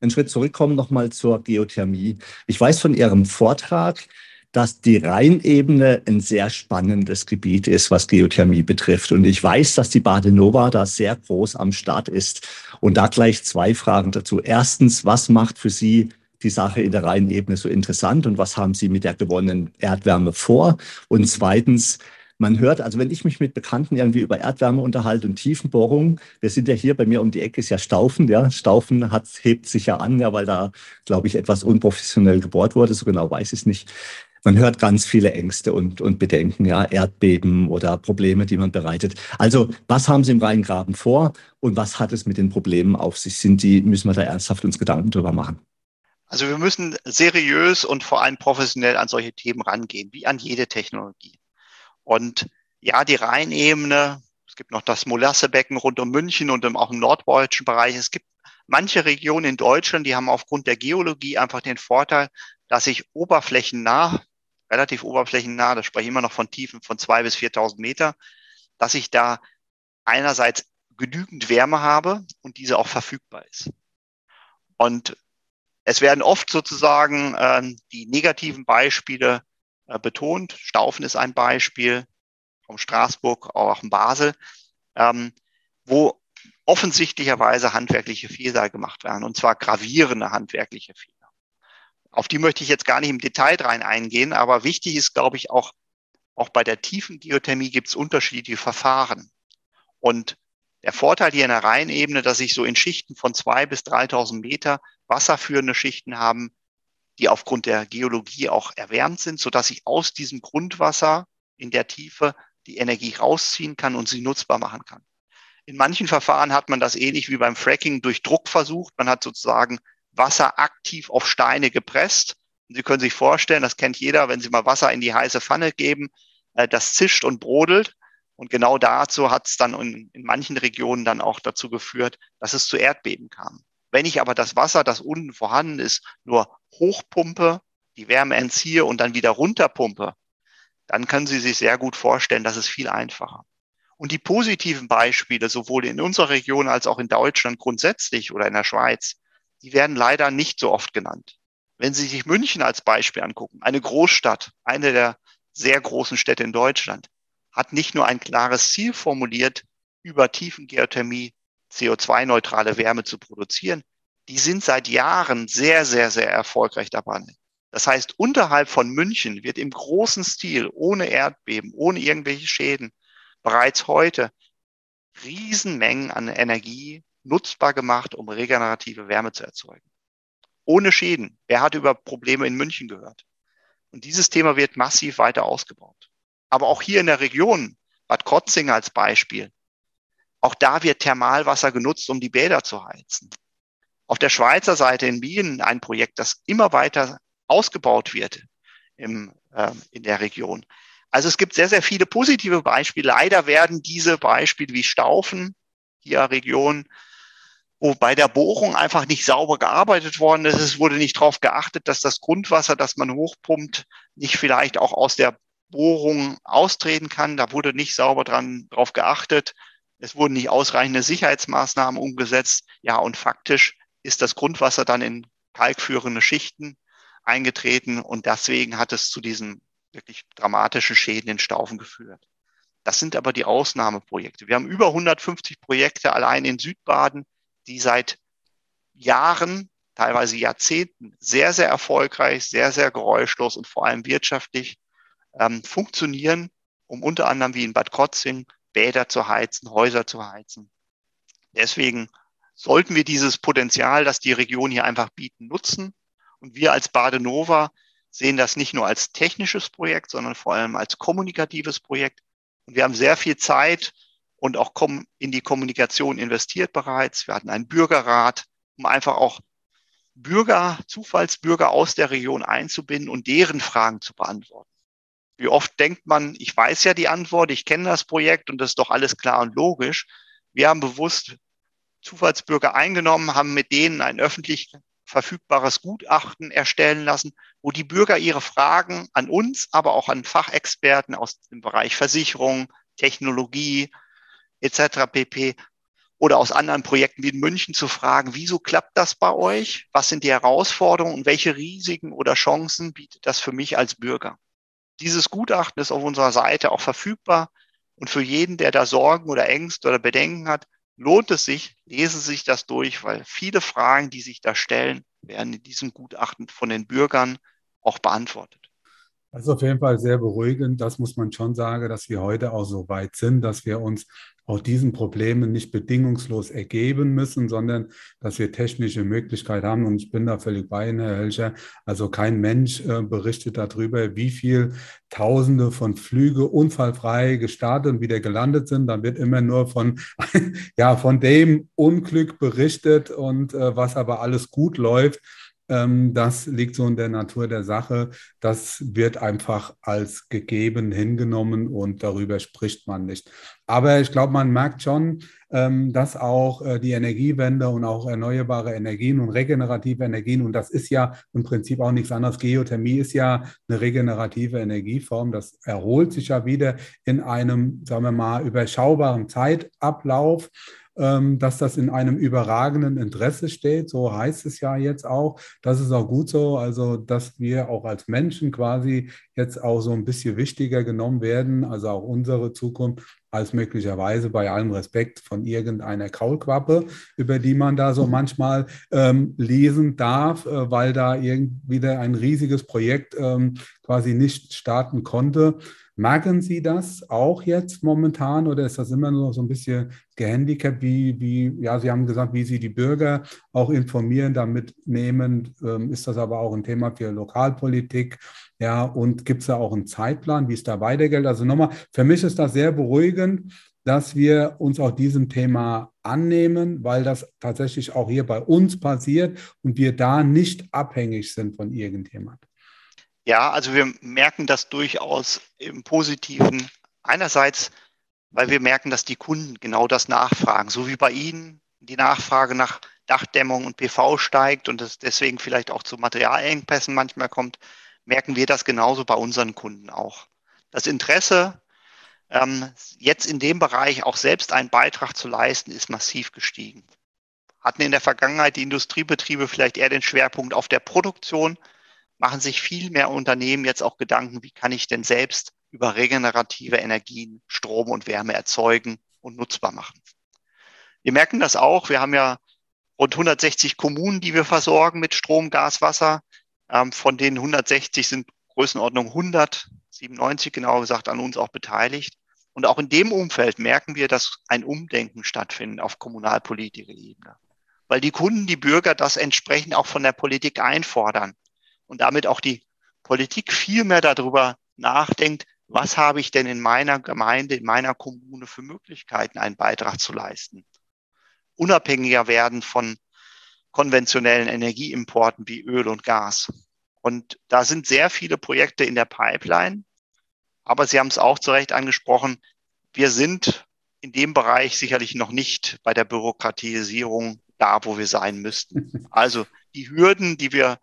Speaker 2: einen Schritt zurückkommen, nochmal zur Geothermie. Ich weiß von Ihrem Vortrag, dass die Rheinebene ein sehr spannendes Gebiet ist, was Geothermie betrifft. Und ich weiß, dass die Badenova da sehr groß am Start ist. Und da gleich zwei Fragen dazu. Erstens, was macht für Sie die Sache in der Rheinebene so interessant und was haben Sie mit der gewonnenen Erdwärme vor? Und zweitens, man hört, also wenn ich mich mit Bekannten irgendwie über Erdwärme unterhalte und Tiefenbohrung, wir sind ja hier bei mir um die Ecke, ist ja Staufen, ja. Staufen hat, hebt sich ja an, ja, weil da, glaube ich, etwas unprofessionell gebohrt wurde, so genau weiß ich es nicht. Man hört ganz viele Ängste und, und Bedenken, ja, Erdbeben oder Probleme, die man bereitet. Also, was haben Sie im Rheingraben vor und was hat es mit den Problemen auf sich? Sind die, müssen wir da ernsthaft uns Gedanken drüber machen?
Speaker 4: Also wir müssen seriös und vor allem professionell an solche Themen rangehen, wie an jede Technologie. Und ja, die Rheinebene, es gibt noch das Molassebecken rund um München und auch im norddeutschen Bereich. Es gibt manche Regionen in Deutschland, die haben aufgrund der Geologie einfach den Vorteil, dass sich oberflächennah, relativ oberflächennah, da spreche ich immer noch von Tiefen von zwei bis 4.000 Meter, dass ich da einerseits genügend Wärme habe und diese auch verfügbar ist. Und es werden oft sozusagen äh, die negativen Beispiele äh, betont. Staufen ist ein Beispiel, vom Straßburg, auch in Basel, ähm, wo offensichtlicherweise handwerkliche Fehler gemacht werden, und zwar gravierende handwerkliche Fehler. Auf die möchte ich jetzt gar nicht im Detail rein eingehen, aber wichtig ist, glaube ich, auch, auch bei der tiefen Geothermie gibt es unterschiedliche Verfahren. Und der Vorteil hier in der Rheinebene, dass ich so in Schichten von zwei bis 3000 Meter wasserführende Schichten haben, die aufgrund der Geologie auch erwärmt sind, so dass ich aus diesem Grundwasser in der Tiefe die Energie rausziehen kann und sie nutzbar machen kann. In manchen Verfahren hat man das ähnlich wie beim Fracking durch Druck versucht. Man hat sozusagen Wasser aktiv auf Steine gepresst. Und Sie können sich vorstellen, das kennt jeder, wenn Sie mal Wasser in die heiße Pfanne geben, äh, das zischt und brodelt. Und genau dazu hat es dann in, in manchen Regionen dann auch dazu geführt, dass es zu Erdbeben kam. Wenn ich aber das Wasser, das unten vorhanden ist, nur hochpumpe, die Wärme entziehe und dann wieder runterpumpe, dann können Sie sich sehr gut vorstellen, das ist viel einfacher. Und die positiven Beispiele, sowohl in unserer Region als auch in Deutschland grundsätzlich oder in der Schweiz, die werden leider nicht so oft genannt. Wenn Sie sich München als Beispiel angucken, eine Großstadt, eine der sehr großen Städte in Deutschland, hat nicht nur ein klares Ziel formuliert, über Tiefengeothermie CO2-neutrale Wärme zu produzieren. Die sind seit Jahren sehr, sehr, sehr erfolgreich dabei. Das heißt, unterhalb von München wird im großen Stil, ohne Erdbeben, ohne irgendwelche Schäden, bereits heute Riesenmengen an Energie nutzbar gemacht, um regenerative Wärme zu erzeugen. Ohne Schäden. Wer hat über Probleme in München gehört? Und dieses Thema wird massiv weiter ausgebaut. Aber auch hier in der Region, Bad Krotzing als Beispiel, auch da wird Thermalwasser genutzt, um die Bäder zu heizen. Auf der Schweizer Seite in Wien ein Projekt, das immer weiter ausgebaut wird im, äh, in der Region. Also es gibt sehr, sehr viele positive Beispiele. Leider werden diese Beispiele wie Staufen hier Region, wo bei der Bohrung einfach nicht sauber gearbeitet worden ist. Es wurde nicht darauf geachtet, dass das Grundwasser, das man hochpumpt, nicht vielleicht auch aus der Bohrung austreten kann. Da wurde nicht sauber dran drauf geachtet. Es wurden nicht ausreichende Sicherheitsmaßnahmen umgesetzt. Ja, und faktisch ist das Grundwasser dann in kalkführende Schichten eingetreten und deswegen hat es zu diesen wirklich dramatische Schäden in Staufen geführt. Das sind aber die Ausnahmeprojekte. Wir haben über 150 Projekte allein in Südbaden, die seit Jahren, teilweise Jahrzehnten sehr, sehr erfolgreich, sehr, sehr geräuschlos und vor allem wirtschaftlich ähm, funktionieren, um unter anderem wie in Bad Krotzing Bäder zu heizen, Häuser zu heizen. Deswegen sollten wir dieses Potenzial, das die Region hier einfach bieten, nutzen. Und wir als Badenova sehen das nicht nur als technisches Projekt, sondern vor allem als kommunikatives Projekt. Und wir haben sehr viel Zeit und auch in die Kommunikation investiert bereits. Wir hatten einen Bürgerrat, um einfach auch Bürger, Zufallsbürger aus der Region einzubinden und deren Fragen zu beantworten. Wie oft denkt man, ich weiß ja die Antwort, ich kenne das Projekt und das ist doch alles klar und logisch. Wir haben bewusst Zufallsbürger eingenommen, haben mit denen ein öffentlich verfügbares Gutachten erstellen lassen, wo die Bürger ihre Fragen an uns, aber auch an Fachexperten aus dem Bereich Versicherung, Technologie etc. pp. oder aus anderen Projekten wie in München zu fragen, wieso klappt das bei euch? Was sind die Herausforderungen und welche Risiken oder Chancen bietet das für mich als Bürger? Dieses Gutachten ist auf unserer Seite auch verfügbar und für jeden, der da Sorgen oder Ängste oder Bedenken hat, lohnt es sich, lesen Sie sich das durch, weil viele Fragen, die sich da stellen, werden in diesem Gutachten von den Bürgern auch beantwortet.
Speaker 3: Das ist auf jeden Fall sehr beruhigend. Das muss man schon sagen, dass wir heute auch so weit sind, dass wir uns auch diesen Problemen nicht bedingungslos ergeben müssen, sondern dass wir technische Möglichkeiten haben. Und ich bin da völlig bei Ihnen, Herr Helcher. Also kein Mensch äh, berichtet darüber, wie viel Tausende von Flüge unfallfrei gestartet und wieder gelandet sind. Da wird immer nur von, ja, von dem Unglück berichtet und äh, was aber alles gut läuft. Ähm, das liegt so in der Natur der Sache. Das wird einfach als gegeben hingenommen und darüber spricht man nicht. Aber ich glaube, man merkt schon, ähm, dass auch äh, die Energiewende und auch erneuerbare Energien und regenerative Energien, und das ist ja im Prinzip auch nichts anderes, Geothermie ist ja eine regenerative Energieform, das erholt sich ja wieder in einem, sagen wir mal, überschaubaren Zeitablauf dass das in einem überragenden Interesse steht. So heißt es ja jetzt auch. Das ist auch gut so. Also, dass wir auch als Menschen quasi jetzt auch so ein bisschen wichtiger genommen werden, also auch unsere Zukunft als möglicherweise bei allem Respekt von irgendeiner Kaulquappe, über die man da so manchmal ähm, lesen darf, äh, weil da irgendwie ein riesiges Projekt ähm, quasi nicht starten konnte. Merken Sie das auch jetzt momentan oder ist das immer nur so ein bisschen gehandicapt, wie, wie, ja, Sie haben gesagt, wie Sie die Bürger auch informieren, da mitnehmen? Ähm, ist das aber auch ein Thema für Lokalpolitik? Ja, und gibt es da auch einen Zeitplan, wie es da weitergeht? Also nochmal, für mich ist das sehr beruhigend, dass wir uns auch diesem Thema annehmen, weil das tatsächlich auch hier bei uns passiert und wir da nicht abhängig sind von irgendjemand.
Speaker 4: Ja, also wir merken das durchaus im Positiven. Einerseits, weil wir merken, dass die Kunden genau das nachfragen, so wie bei Ihnen die Nachfrage nach Dachdämmung und PV steigt und es deswegen vielleicht auch zu Materialengpässen manchmal kommt, merken wir das genauso bei unseren Kunden auch. Das Interesse, ähm, jetzt in dem Bereich auch selbst einen Beitrag zu leisten, ist massiv gestiegen. Hatten in der Vergangenheit die Industriebetriebe vielleicht eher den Schwerpunkt auf der Produktion, machen sich viel mehr Unternehmen jetzt auch Gedanken, wie kann ich denn selbst über regenerative Energien Strom und Wärme erzeugen und nutzbar machen. Wir merken das auch. Wir haben ja rund 160 Kommunen, die wir versorgen mit Strom, Gas, Wasser. Ähm, von den 160 sind Größenordnung 100, 97 genau gesagt, an uns auch beteiligt. Und auch in dem Umfeld merken wir, dass ein Umdenken stattfindet auf Kommunalpolitikerebene. Weil die Kunden, die Bürger das entsprechend auch von der Politik einfordern und damit auch die Politik viel mehr darüber nachdenkt, was habe ich denn in meiner Gemeinde, in meiner Kommune für Möglichkeiten, einen Beitrag zu leisten. Unabhängiger werden von konventionellen Energieimporten wie Öl und Gas. Und da sind sehr viele Projekte in der Pipeline. Aber Sie haben es auch zu Recht angesprochen, wir sind in dem Bereich sicherlich noch nicht bei der Bürokratisierung da, wo wir sein müssten. Also die Hürden, die wir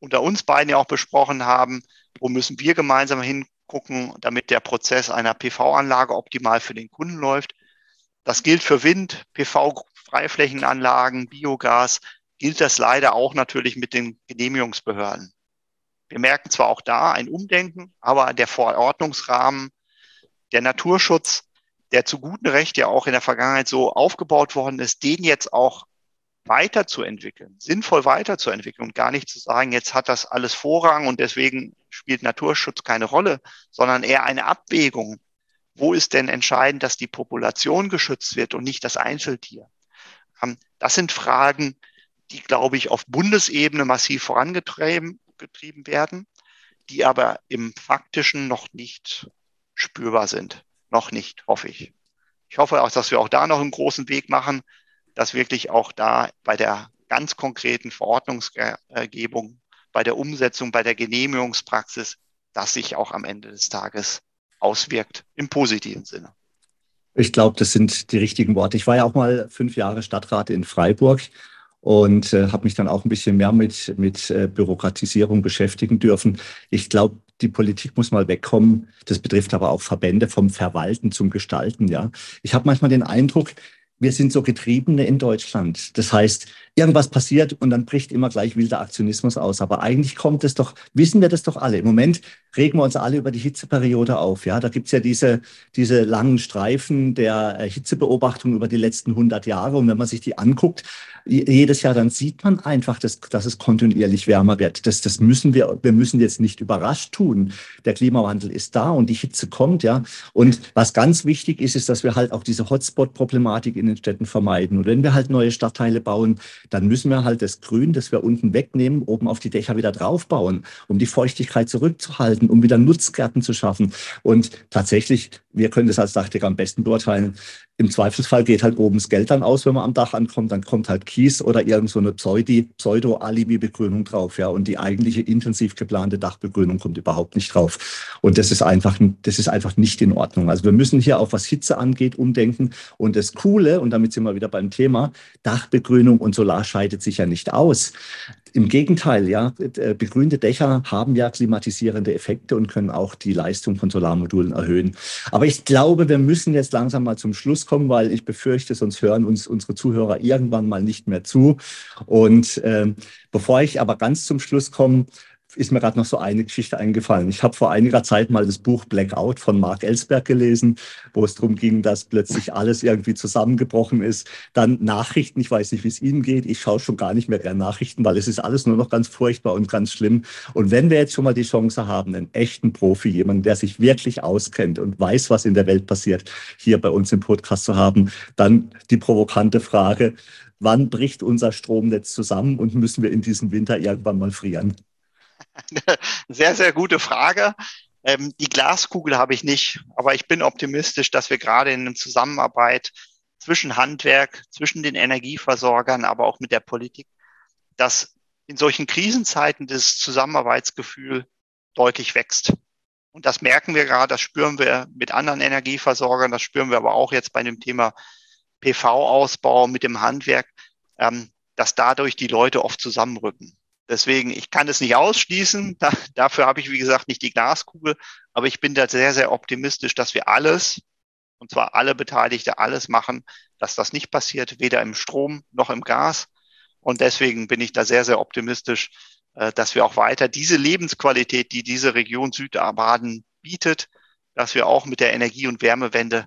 Speaker 4: unter uns beiden ja auch besprochen haben, wo müssen wir gemeinsam hingucken, damit der Prozess einer PV-Anlage optimal für den Kunden läuft. Das gilt für Wind, PV-Freiflächenanlagen, Biogas, gilt das leider auch natürlich mit den Genehmigungsbehörden. Wir merken zwar auch da ein Umdenken, aber der Verordnungsrahmen, der Naturschutz, der zu gutem Recht ja auch in der Vergangenheit so aufgebaut worden ist, den jetzt auch weiterzuentwickeln, sinnvoll weiterzuentwickeln und gar nicht zu sagen, jetzt hat das alles Vorrang und deswegen spielt Naturschutz keine Rolle, sondern eher eine Abwägung. Wo ist denn entscheidend, dass die Population geschützt wird und nicht das Einzeltier? Ähm, das sind Fragen, die, glaube ich, auf Bundesebene massiv vorangetrieben getrieben werden, die aber im faktischen noch nicht spürbar sind. Noch nicht, hoffe ich. Ich hoffe auch, dass wir auch da noch einen großen Weg machen, dass wirklich auch da bei der ganz konkreten Verordnungsgebung, bei der Umsetzung, bei der Genehmigungspraxis, das sich auch am Ende des Tages auswirkt im positiven Sinne.
Speaker 2: Ich glaube, das sind die richtigen Worte. Ich war ja auch mal fünf Jahre Stadtrat in Freiburg und äh, habe mich dann auch ein bisschen mehr mit, mit äh, Bürokratisierung beschäftigen dürfen. Ich glaube, die Politik muss mal wegkommen. Das betrifft aber auch Verbände vom Verwalten zum Gestalten. Ja, ich habe manchmal den Eindruck, wir sind so Getriebene in Deutschland. Das heißt, irgendwas passiert und dann bricht immer gleich wilder Aktionismus aus. Aber eigentlich kommt es doch, wissen wir das doch alle. Im Moment regen wir uns alle über die Hitzeperiode auf. Ja, da gibt's ja diese, diese langen Streifen der äh, Hitzebeobachtung über die letzten 100 Jahre. Und wenn man sich die anguckt, jedes Jahr, dann sieht man einfach, dass, dass es kontinuierlich wärmer wird. Das, das müssen wir, wir müssen jetzt nicht überrascht tun. Der Klimawandel ist da und die Hitze kommt, ja. Und was ganz wichtig ist, ist, dass wir halt auch diese Hotspot-Problematik in den Städten vermeiden. Und wenn wir halt neue Stadtteile bauen, dann müssen wir halt das Grün, das wir unten wegnehmen, oben auf die Dächer wieder draufbauen, um die Feuchtigkeit zurückzuhalten, um wieder Nutzgärten zu schaffen. Und tatsächlich, wir können das als Dachdecker am besten beurteilen, im Zweifelsfall geht halt oben das Geld dann aus, wenn man am Dach ankommt, dann kommt halt Kies oder irgend so Pseudo-Alibi-Begrünung drauf, ja. Und die eigentliche intensiv geplante Dachbegrünung kommt überhaupt nicht drauf. Und das ist einfach, das ist einfach nicht in Ordnung. Also wir müssen hier auch was Hitze angeht, umdenken. Und das Coole, und damit sind wir wieder beim Thema, Dachbegrünung und Solar scheidet sich ja nicht aus. Im Gegenteil, ja, äh, begrünte Dächer haben ja klimatisierende Effekte und können auch die Leistung von Solarmodulen erhöhen. Aber ich glaube, wir müssen jetzt langsam mal zum Schluss kommen, weil ich befürchte, sonst hören uns unsere Zuhörer irgendwann mal nicht mehr zu. Und äh, bevor ich aber ganz zum Schluss komme, ist mir gerade noch so eine Geschichte eingefallen. Ich habe vor einiger Zeit mal das Buch Blackout von Mark Ellsberg gelesen, wo es darum ging, dass plötzlich alles irgendwie zusammengebrochen ist. Dann Nachrichten, ich weiß nicht, wie es Ihnen geht. Ich schaue schon gar nicht mehr gerne Nachrichten, weil es ist alles nur noch ganz furchtbar und ganz schlimm. Und wenn wir jetzt schon mal die Chance haben, einen echten Profi, jemanden, der sich wirklich auskennt und weiß, was in der Welt passiert, hier bei uns im Podcast zu haben, dann die provokante Frage, wann bricht unser Stromnetz zusammen und müssen wir in diesem Winter irgendwann mal frieren?
Speaker 4: Sehr, sehr gute Frage. Ähm, die Glaskugel habe ich nicht, aber ich bin optimistisch, dass wir gerade in einer Zusammenarbeit zwischen Handwerk, zwischen den Energieversorgern, aber auch mit der Politik, dass in solchen Krisenzeiten das Zusammenarbeitsgefühl deutlich wächst. Und das merken wir gerade, das spüren wir mit anderen Energieversorgern, das spüren wir aber auch jetzt bei dem Thema PV-Ausbau mit dem Handwerk, ähm, dass dadurch die Leute oft zusammenrücken. Deswegen, ich kann es nicht ausschließen. Da, dafür habe ich, wie gesagt, nicht die Glaskugel. Aber ich bin da sehr, sehr optimistisch, dass wir alles, und zwar alle Beteiligte, alles machen, dass das nicht passiert, weder im Strom noch im Gas. Und deswegen bin ich da sehr, sehr optimistisch, äh, dass wir auch weiter diese Lebensqualität, die diese Region Südbaden bietet, dass wir auch mit der Energie- und Wärmewende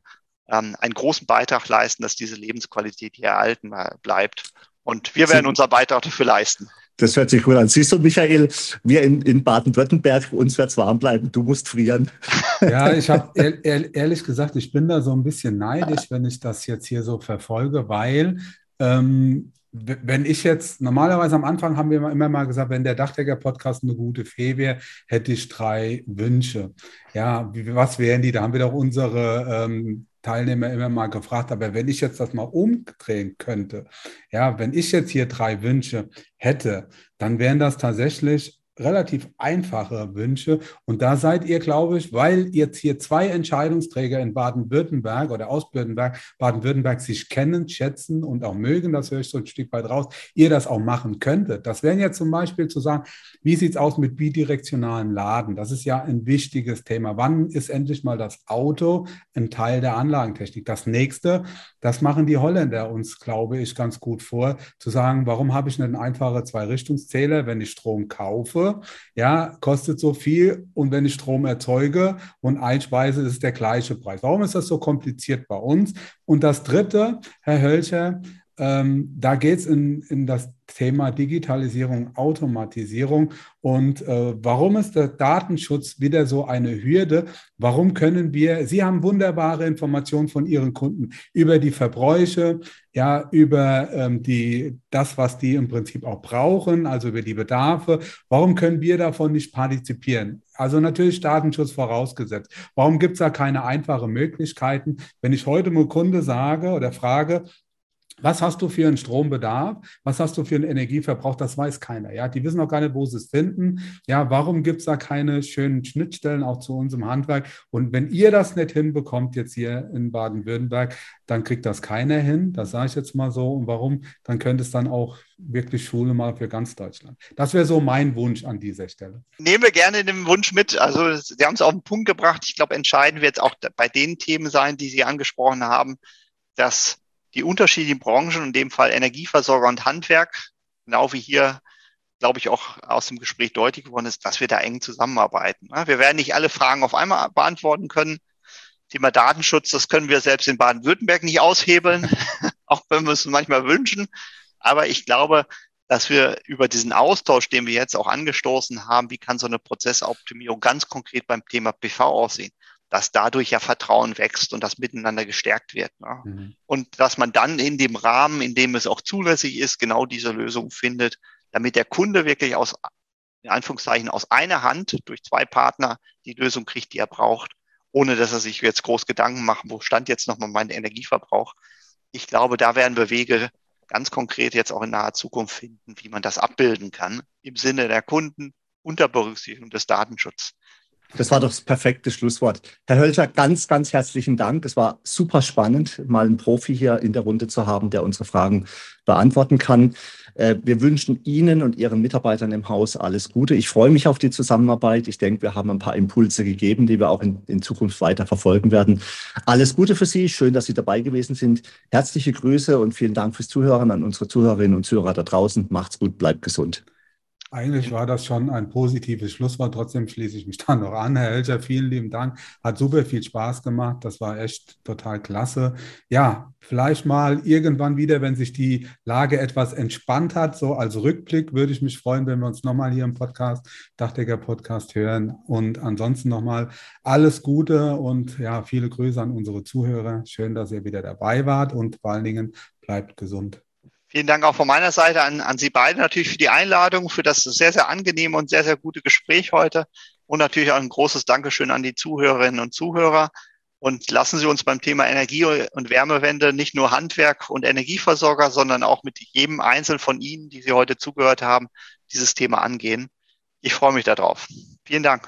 Speaker 4: ähm, einen großen Beitrag leisten, dass diese Lebensqualität hier erhalten bleibt. Und wir werden unseren Beitrag dafür leisten.
Speaker 2: Das hört sich gut an. Siehst du, Michael, wir in, in Baden-Württemberg, uns wird es warm bleiben, du musst frieren.
Speaker 3: Ja, ich habe ehr, ehrlich gesagt, ich bin da so ein bisschen neidisch, wenn ich das jetzt hier so verfolge, weil ähm, wenn ich jetzt, normalerweise am Anfang haben wir immer mal gesagt, wenn der Dachdecker-Podcast eine gute Fee wäre, hätte ich drei Wünsche. Ja, was wären die? Da haben wir doch unsere ähm, Teilnehmer immer mal gefragt, aber wenn ich jetzt das mal umdrehen könnte, ja, wenn ich jetzt hier drei Wünsche hätte, dann wären das tatsächlich relativ einfache Wünsche. Und da seid ihr, glaube ich, weil jetzt hier zwei Entscheidungsträger in Baden-Württemberg oder aus Württemberg, Baden-Württemberg sich kennen, schätzen und auch mögen, das höre ich so ein Stück weit raus, ihr das auch machen könntet. Das wären jetzt zum Beispiel zu sagen, wie sieht es aus mit bidirektionalen Laden? Das ist ja ein wichtiges Thema. Wann ist endlich mal das Auto ein Teil der Anlagentechnik? Das nächste, das machen die Holländer uns, glaube ich, ganz gut vor, zu sagen, warum habe ich einen einfachen Zwei-Richtungszähler, wenn ich Strom kaufe? Ja, kostet so viel und wenn ich Strom erzeuge und einspeise, ist es der gleiche Preis. Warum ist das so kompliziert bei uns? Und das Dritte, Herr Hölscher, ähm, da geht es in, in das Thema Digitalisierung, Automatisierung und äh, warum ist der Datenschutz wieder so eine Hürde? Warum können wir, Sie haben wunderbare Informationen von Ihren Kunden über die Verbräuche, ja, über ähm, die, das, was die im Prinzip auch brauchen, also über die Bedarfe. Warum können wir davon nicht partizipieren? Also natürlich Datenschutz vorausgesetzt. Warum gibt es da keine einfachen Möglichkeiten? Wenn ich heute einem Kunde sage oder frage, was hast du für einen Strombedarf? Was hast du für einen Energieverbrauch? Das weiß keiner. Ja, die wissen auch gar nicht, wo sie es finden. Ja, warum gibt es da keine schönen Schnittstellen auch zu unserem Handwerk? Und wenn ihr das nicht hinbekommt, jetzt hier in Baden-Württemberg, dann kriegt das keiner hin. Das sage ich jetzt mal so. Und warum? Dann könnte es dann auch wirklich Schule mal für ganz Deutschland. Das wäre so mein Wunsch an dieser Stelle.
Speaker 4: Nehmen wir gerne den Wunsch mit. Also Sie haben es auf den Punkt gebracht. Ich glaube, entscheidend wird es auch bei den Themen sein, die Sie angesprochen haben, dass die unterschiedlichen Branchen, in dem Fall Energieversorger und Handwerk, genau wie hier, glaube ich, auch aus dem Gespräch deutlich geworden ist, dass wir da eng zusammenarbeiten. Wir werden nicht alle Fragen auf einmal beantworten können. Thema Datenschutz, das können wir selbst in Baden-Württemberg nicht aushebeln, auch wenn wir es manchmal wünschen. Aber ich glaube, dass wir über diesen Austausch, den wir jetzt auch angestoßen haben, wie kann so eine Prozessoptimierung ganz konkret beim Thema PV aussehen, dass dadurch ja Vertrauen wächst und das miteinander gestärkt wird. Ne? Mhm. Und dass man dann in dem Rahmen, in dem es auch zulässig ist, genau diese Lösung findet, damit der Kunde wirklich aus, in Anführungszeichen, aus einer Hand durch zwei Partner die Lösung kriegt, die er braucht ohne dass er sich jetzt groß Gedanken macht, wo stand jetzt nochmal mein Energieverbrauch. Ich glaube, da werden wir Wege ganz konkret jetzt auch in naher Zukunft finden, wie man das abbilden kann im Sinne der Kunden unter Berücksichtigung des Datenschutzes.
Speaker 2: Das war doch das perfekte Schlusswort. Herr Hölscher, ganz, ganz herzlichen Dank. Es war super spannend, mal einen Profi hier in der Runde zu haben, der unsere Fragen beantworten kann. Äh, wir wünschen Ihnen und Ihren Mitarbeitern im Haus alles Gute. Ich freue mich auf die Zusammenarbeit. Ich denke, wir haben ein paar Impulse gegeben, die wir auch in, in Zukunft weiter verfolgen werden. Alles Gute für Sie. Schön, dass Sie dabei gewesen sind. Herzliche Grüße und vielen Dank fürs Zuhören an unsere Zuhörerinnen und Zuhörer da draußen. Macht's gut, bleibt gesund.
Speaker 3: Eigentlich war das schon ein positives Schlusswort. Trotzdem schließe ich mich da noch an. Herr Elcher, vielen lieben Dank. Hat super viel Spaß gemacht. Das war echt total klasse. Ja, vielleicht mal irgendwann wieder, wenn sich die Lage etwas entspannt hat, so als Rückblick, würde ich mich freuen, wenn wir uns nochmal hier im Podcast, Dachdecker Podcast hören. Und ansonsten nochmal alles Gute und ja, viele Grüße an unsere Zuhörer. Schön, dass ihr wieder dabei wart und vor allen Dingen bleibt gesund.
Speaker 4: Vielen Dank auch von meiner Seite an, an Sie beide natürlich für die Einladung, für das sehr, sehr angenehme und sehr, sehr gute Gespräch heute. Und natürlich auch ein großes Dankeschön an die Zuhörerinnen und Zuhörer. Und lassen Sie uns beim Thema Energie- und Wärmewende nicht nur Handwerk und Energieversorger, sondern auch mit jedem Einzelnen von Ihnen, die Sie heute zugehört haben, dieses Thema angehen. Ich freue mich darauf. Vielen Dank.